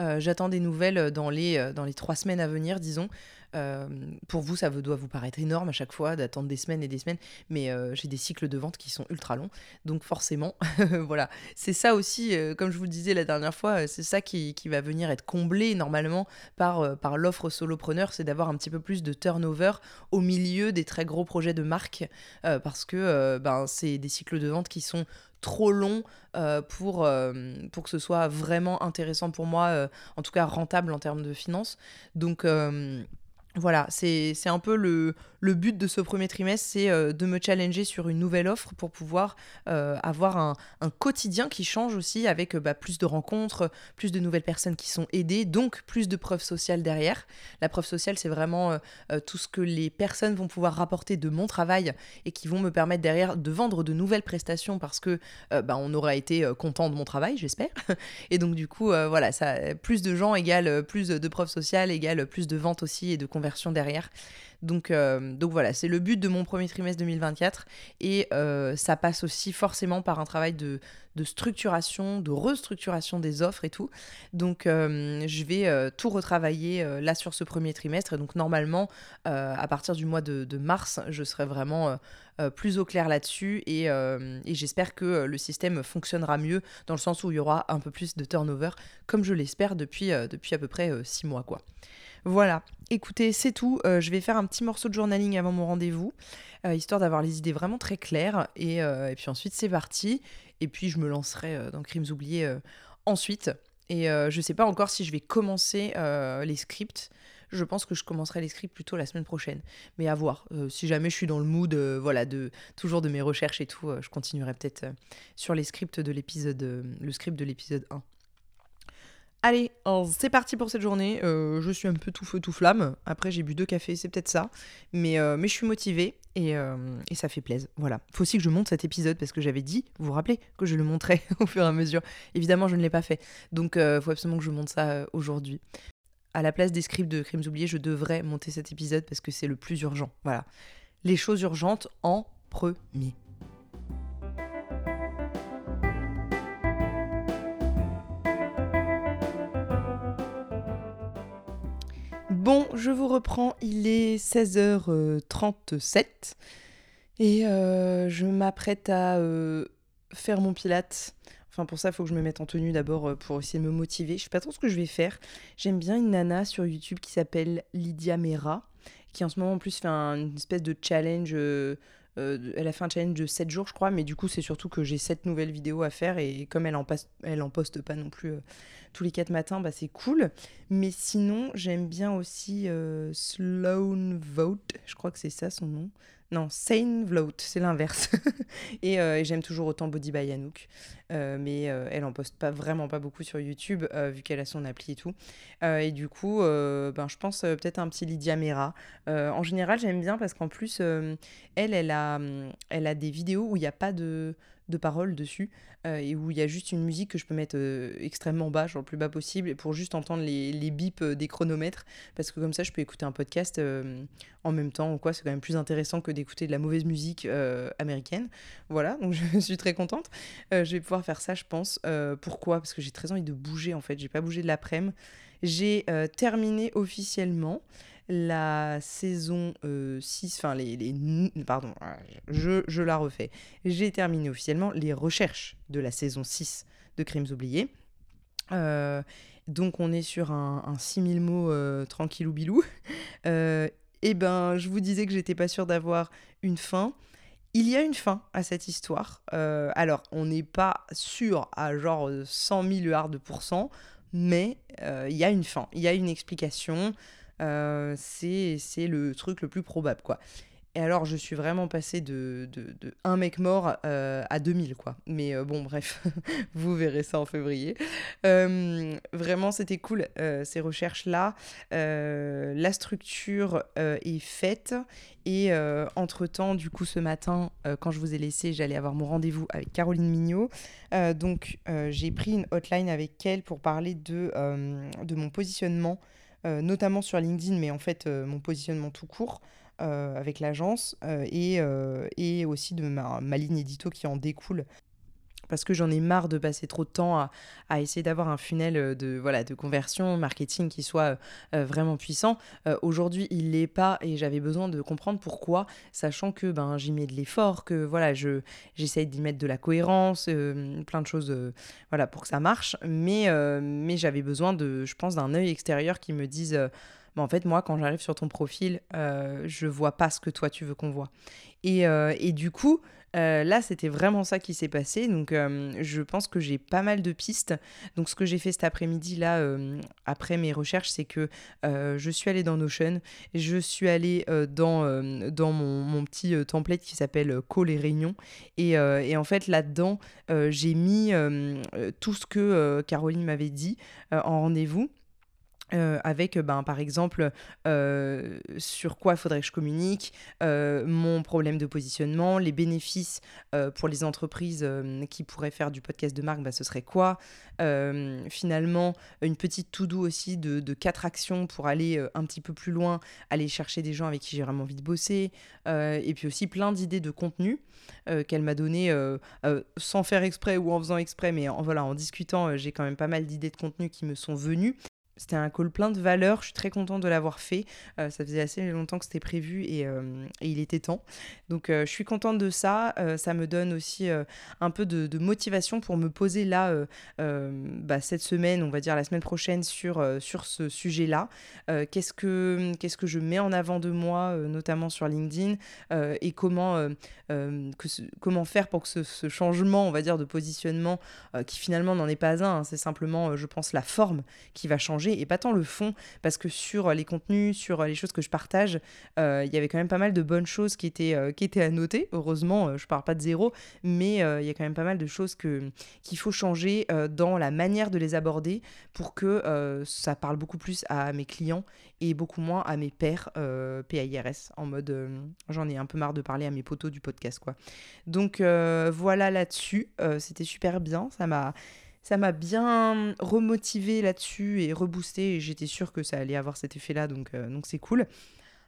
Euh, j'attends des nouvelles dans les, dans les trois semaines à venir, disons. Euh, pour vous, ça doit vous paraître énorme à chaque fois d'attendre des semaines et des semaines, mais euh, j'ai des cycles de vente qui sont ultra longs. Donc forcément, voilà, c'est ça aussi, euh, comme je vous disais la dernière fois, c'est ça qui, va venir être comblé normalement par, par l'offre solopreneur, c'est d'avoir un petit peu plus de turnover au milieu des très gros projets de marque, parce que ben, c'est des cycles de vente qui sont trop longs pour, pour que ce soit vraiment intéressant pour moi, en tout cas rentable en termes de finances. Donc voilà, c'est un peu le, le but de ce premier trimestre, c'est euh, de me challenger sur une nouvelle offre pour pouvoir euh, avoir un, quotidien qui change aussi avec euh, bah, plus de rencontres, plus de nouvelles personnes qui sont aidées, donc plus de preuves sociales derrière. La preuve sociale, c'est vraiment tout ce que les personnes vont pouvoir rapporter de mon travail et qui vont me permettre derrière de vendre de nouvelles prestations parce que bah, on aura été content de mon travail, j'espère. Et donc du coup, voilà, ça, plus de gens égale plus de preuves sociales égale plus de ventes aussi et de derrière. Donc, euh, donc voilà, c'est le but de mon premier trimestre 2024. Et euh, ça passe aussi forcément par un travail de, structuration, de restructuration des offres et tout. Donc euh, je vais tout retravailler là sur ce premier trimestre. Et donc normalement, à partir du mois de, mars, je serai vraiment... plus au clair là-dessus et, j'espère que le système fonctionnera mieux dans le sens où il y aura un peu plus de turnover comme je l'espère depuis, à peu près six mois. Voilà, écoutez, c'est tout. Euh, je vais faire un petit morceau de journaling avant mon rendez-vous, euh, histoire d'avoir les idées vraiment très claires. Euh, et puis ensuite, c'est parti. Et puis, je me lancerai dans Crimes oubliés ensuite. Et je sais pas encore si je vais commencer les scripts. Je pense que je commencerai les scripts plutôt la semaine prochaine. Mais à voir. si jamais je suis dans le mood, voilà, toujours de mes recherches et tout, je continuerai peut-être sur les scripts de l'épisode, le script de l'épisode 1. Allez, c'est parti pour cette journée. Euh, je suis un peu tout feu, tout flamme. Après, j'ai bu deux cafés, c'est peut-être ça. Mais, euh, mais je suis motivée et, euh, et, ça fait plaisir. Voilà. Faut aussi que je monte cet épisode parce que j'avais dit, vous vous rappelez, que je le montrais au fur et à mesure. Évidemment, je ne l'ai pas fait. Donc, il faut absolument que je monte ça aujourd'hui. À la place des scripts de Crimes oubliés, je devrais monter cet épisode parce que c'est le plus urgent. Voilà. Les choses urgentes en premier. Bon, je vous reprends, il est 16h37 et euh, je m'apprête à euh, faire mon pilate. Enfin, pour ça, il faut que je me mette en tenue d'abord pour essayer de me motiver. Je sais pas trop ce que je vais faire. J'aime bien une nana sur YouTube qui s'appelle Lydia Mera, qui en ce moment en plus fait une espèce de challenge. elle a fait un challenge de 7 jours, je crois, mais du coup, c'est surtout que j'ai 7 nouvelles vidéos à faire et comme elle en, passe, elle en poste pas non plus tous les 4 matins, bah, c'est cool. Mais sinon, j'aime bien aussi Sloan Vote, je crois que c'est ça son nom. Non, Sane Vloat, c'est l'inverse. Euh, et, j'aime toujours autant Body by Anouk. Euh, mais euh, elle en poste pas vraiment pas beaucoup sur YouTube, vu qu'elle a son appli et tout. et du coup, ben, je pense peut-être un petit Lydia Mera. en général, j'aime bien parce qu'en plus, elle, elle a, elle a des vidéos où il n'y a pas de de paroles dessus euh, et où il y a juste une musique que je peux mettre euh, extrêmement bas, genre le plus bas possible, pour juste entendre les, les bips euh, des chronomètres, parce que comme ça je peux écouter un podcast en même temps ou quoi, c'est quand même plus intéressant que d'écouter de la mauvaise musique américaine. Voilà, donc je suis très contente. je vais pouvoir faire ça, je pense. pourquoi? Parce que j'ai très envie de bouger en fait, j'ai pas bougé de l'après-midi. J'ai terminé officiellement la saison 6, euh, enfin les, les, Pardon, ah, je, je la refais. J'ai terminé officiellement les recherches de la saison 6 de Crimes oubliés. Euh, donc on est sur un, un 6000 mots euh, tranquille ou bilou. et eh ben je vous disais que j'étais pas sûre d'avoir une fin. Il y a une fin à cette histoire. alors, on n'est pas sûr à genre 100 milliards de pourcents, mais il y a une fin, il y a une explication. Euh, c'est le truc le plus probable, quoi. Et alors, je suis vraiment passée de, de, un mec mort euh, à 2000, quoi. Mais euh, bon, bref, vous verrez ça en février. vraiment, c'était cool, ces recherches-là. la structure est faite. Et entre-temps, du coup, ce matin, quand je vous ai laissé, j'allais avoir mon rendez-vous avec Caroline Mignot. donc, j'ai pris une hotline avec elle pour parler de, de mon positionnement euh, notamment sur LinkedIn, mais en fait euh, mon positionnement tout court euh, avec l'agence et, et, aussi de ma, ma, ligne édito qui en découle parce que j'en ai marre de passer trop de temps à, essayer d'avoir un funnel de, voilà, de conversion, marketing qui soit vraiment puissant. Aujourd'hui, il l'est pas et j'avais besoin de comprendre pourquoi, sachant que ben, j'y mets de l'effort, que voilà, je, j'essaye d'y mettre de la cohérence, plein de choses voilà, pour que ça marche. Mais, mais j'avais besoin, de, je pense, d'un œil extérieur qui me dise... Ben, en fait, moi, quand j'arrive sur ton profil, je vois pas ce que toi, tu veux qu'on voit. Et, et du coup, euh, là, c'était vraiment ça qui s'est passé. Donc, euh, je pense que j'ai pas mal de pistes. Donc, ce que j'ai fait cet après-midi, là, euh, après mes recherches, c'est que je suis allée dans Notion. Je suis allée dans, dans mon, petit template qui s'appelle Call et Réunion. Et, et en fait, là-dedans, j'ai mis tout ce que Caroline m'avait dit en rendez-vous. Euh, avec ben, par exemple euh, sur quoi faudrait que je communique, euh, mon problème de positionnement, les bénéfices pour les entreprises qui pourraient faire du podcast de marque, ben, ce serait quoi? Finalement, une petite to-do aussi de, de, quatre actions pour aller un petit peu plus loin, aller chercher des gens avec qui j'ai vraiment envie de bosser, et puis aussi plein d'idées de contenu qu'elle m'a donné sans faire exprès ou en faisant exprès, mais en, voilà, en discutant, j'ai quand même pas mal d'idées de contenu qui me sont venues c'était un call plein de valeurs. Je suis très contente de l'avoir fait. Euh, ça faisait assez longtemps que c'était prévu et, euh, il était temps. Donc euh, je suis contente de ça. ça me donne aussi un peu de, motivation pour me poser là bah, cette semaine, on va dire la semaine prochaine, sur, sur ce sujet-là. qu'est-ce, que, qu'est-ce que je mets en avant de moi, notamment sur LinkedIn, et comment, que comment faire pour que ce, changement, on va dire, de positionnement, qui finalement n'en est pas un, hein, c'est simplement, je pense, la forme qui va changer et pas tant le fond, parce que sur les contenus, sur les choses que je partage, euh, il y avait quand même pas mal de bonnes choses qui étaient, euh, à noter. Heureusement, euh, je pars pas de zéro, mais il y a quand même pas mal de choses qu'il faut changer dans la manière de les aborder pour que ça parle beaucoup plus à mes clients et beaucoup moins à mes pairs PAIRS, en mode j'en ai un peu marre de parler à mes potos du podcast. quoi. Donc voilà là-dessus, c'était super bien, ça m'a ça m'a bien remotivé là-dessus et reboosté et j'étais sûre que ça allait avoir cet effet-là, donc euh, donc c'est cool.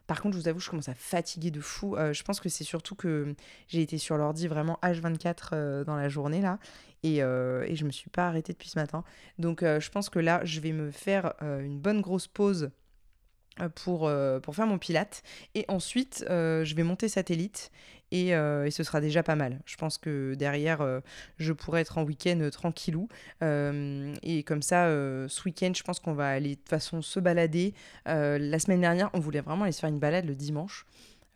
Par contre, je vous avoue, je commence à fatiguer de fou. Euh, je pense que c'est surtout que j'ai été sur l'ordi vraiment H24 euh, dans la journée là et, et je me suis pas arrêtée depuis ce matin. Donc je pense que là, je vais me faire une bonne grosse pause pour, pour faire mon pilate. Et ensuite, je vais monter satellite et, ce sera déjà pas mal. Je pense que derrière, je pourrais être en week-end tranquillou. et comme ça, ce week-end, je pense qu'on va aller de toute façon se balader. la semaine dernière, on voulait vraiment aller se faire une balade le dimanche.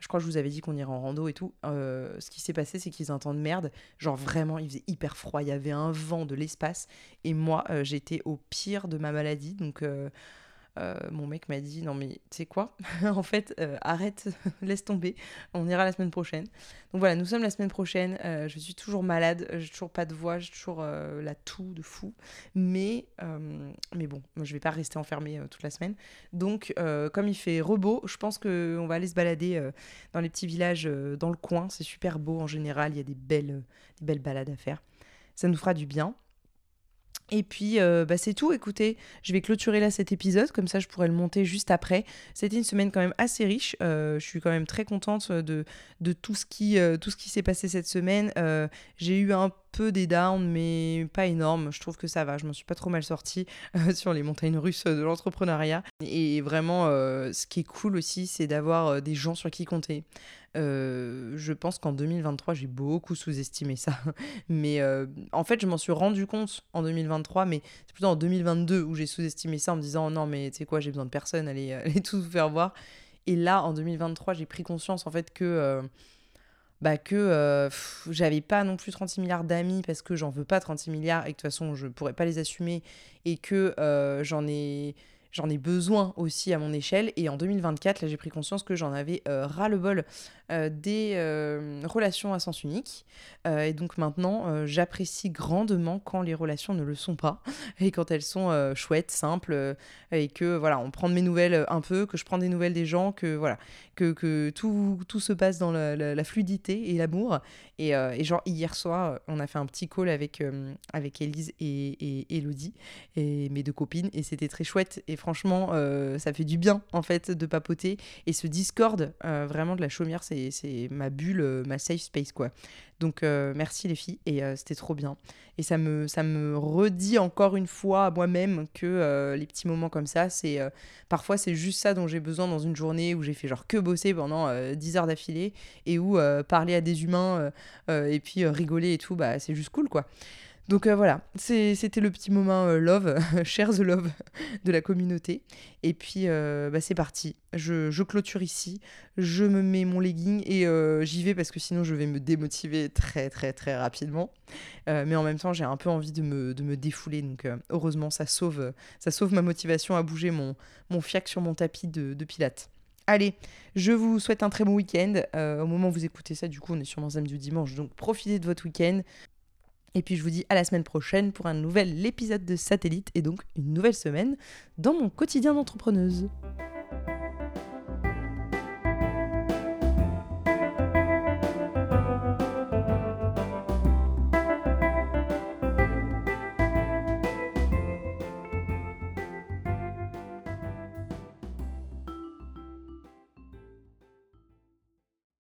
Je crois que je vous avais dit qu'on irait en rando et tout. Euh, ce qui s'est passé, c'est qu'ils entendent merde. Genre vraiment, il faisait hyper froid. Il y avait un vent de l'espace. Et moi, euh, j'étais au pire de ma maladie. Donc, euh, euh, mon mec m'a dit non mais tu sais quoi en fait euh, arrête laisse tomber on ira la semaine prochaine. Donc voilà nous sommes la semaine prochaine euh, je suis toujours malade j'ai toujours pas de voix j'ai toujours la toux de fou. Mais mais bon je vais pas rester enfermée toute la semaine. Donc comme il fait rebeau je pense que on va aller se balader dans les petits villages dans le coin. C'est super beau en général il y a des belles des belles balades à faire. Ça nous fera du bien et puis, euh, bah, c'est tout. Écoutez, je vais clôturer là cet épisode, comme ça je pourrais le monter juste après. C'était une semaine quand même assez riche. Euh, je suis quand même très contente de, de tout ce qui, euh, ce qui s'est passé cette semaine. J'ai eu un peu des downs, mais pas énorme. Je trouve que ça va. Je m'en suis pas trop mal sortie sur les montagnes russes de l'entrepreneuriat. Et vraiment, ce qui est cool aussi, c'est d'avoir des gens sur qui compter. Euh, je pense qu'en 2023, j'ai beaucoup sous-estimé ça. Mais euh, en fait, je m'en suis rendu compte en 2023, mais c'est plutôt en 2022 où j'ai sous-estimé ça en me disant oh non, mais tu sais quoi, j'ai besoin de personne, allez, allez tout vous faire voir. Et là, en 2023, j'ai pris conscience en fait que. Euh, bah que j'avais pas non plus 36 milliards d'amis parce que j'en veux pas 36 milliards et que de toute façon je pourrais pas les assumer et que j'en ai j'en ai besoin aussi à mon échelle. Et en 2024, là, j'ai pris conscience que j'en avais euh, ras-le-bol euh, des euh, relations à sens unique. et donc maintenant, j'apprécie grandement quand les relations ne le sont pas et quand elles sont chouettes, simples et que voilà, on prend de mes nouvelles un peu, que je prends des nouvelles des gens, que voilà, que, que tout, tout se passe dans la, fluidité et l'amour. Et, et, genre, hier soir, on a fait un petit call avec, avec Elise et, et Elodie, et mes deux copines, et c'était très chouette. Et franchement, euh, ça fait du bien, en fait, de papoter. Et ce Discord, euh, vraiment de la chaumière, c'est ma bulle, euh, ma safe space, quoi. Donc, merci les filles, et c'était trop bien. Et ça me, me redit encore une fois à moi-même que les petits moments comme ça, c'est parfois c'est juste ça dont j'ai besoin dans une journée où j'ai fait genre que bosser pendant 10 heures d'affilée et où parler à des humains et puis rigoler et tout, bah c'est juste cool, quoi. Donc euh, voilà, c'était le petit moment euh, love, share the love de la communauté. Et puis euh, bah, c'est parti, je, clôture ici, je me mets mon legging et j'y vais parce que sinon je vais me démotiver très très très rapidement. mais en même temps j'ai un peu envie de me, défouler, donc heureusement ça sauve, ça sauve ma motivation à bouger mon, fiac sur mon tapis de, de pilates. Allez, je vous souhaite un très bon week-end. au moment où vous écoutez ça, du coup, on est sûrement samedi ou dimanche, donc profitez de votre week-end. Et puis je vous dis à la semaine prochaine pour un nouvel épisode de Satellite et donc une nouvelle semaine dans mon quotidien d'entrepreneuse.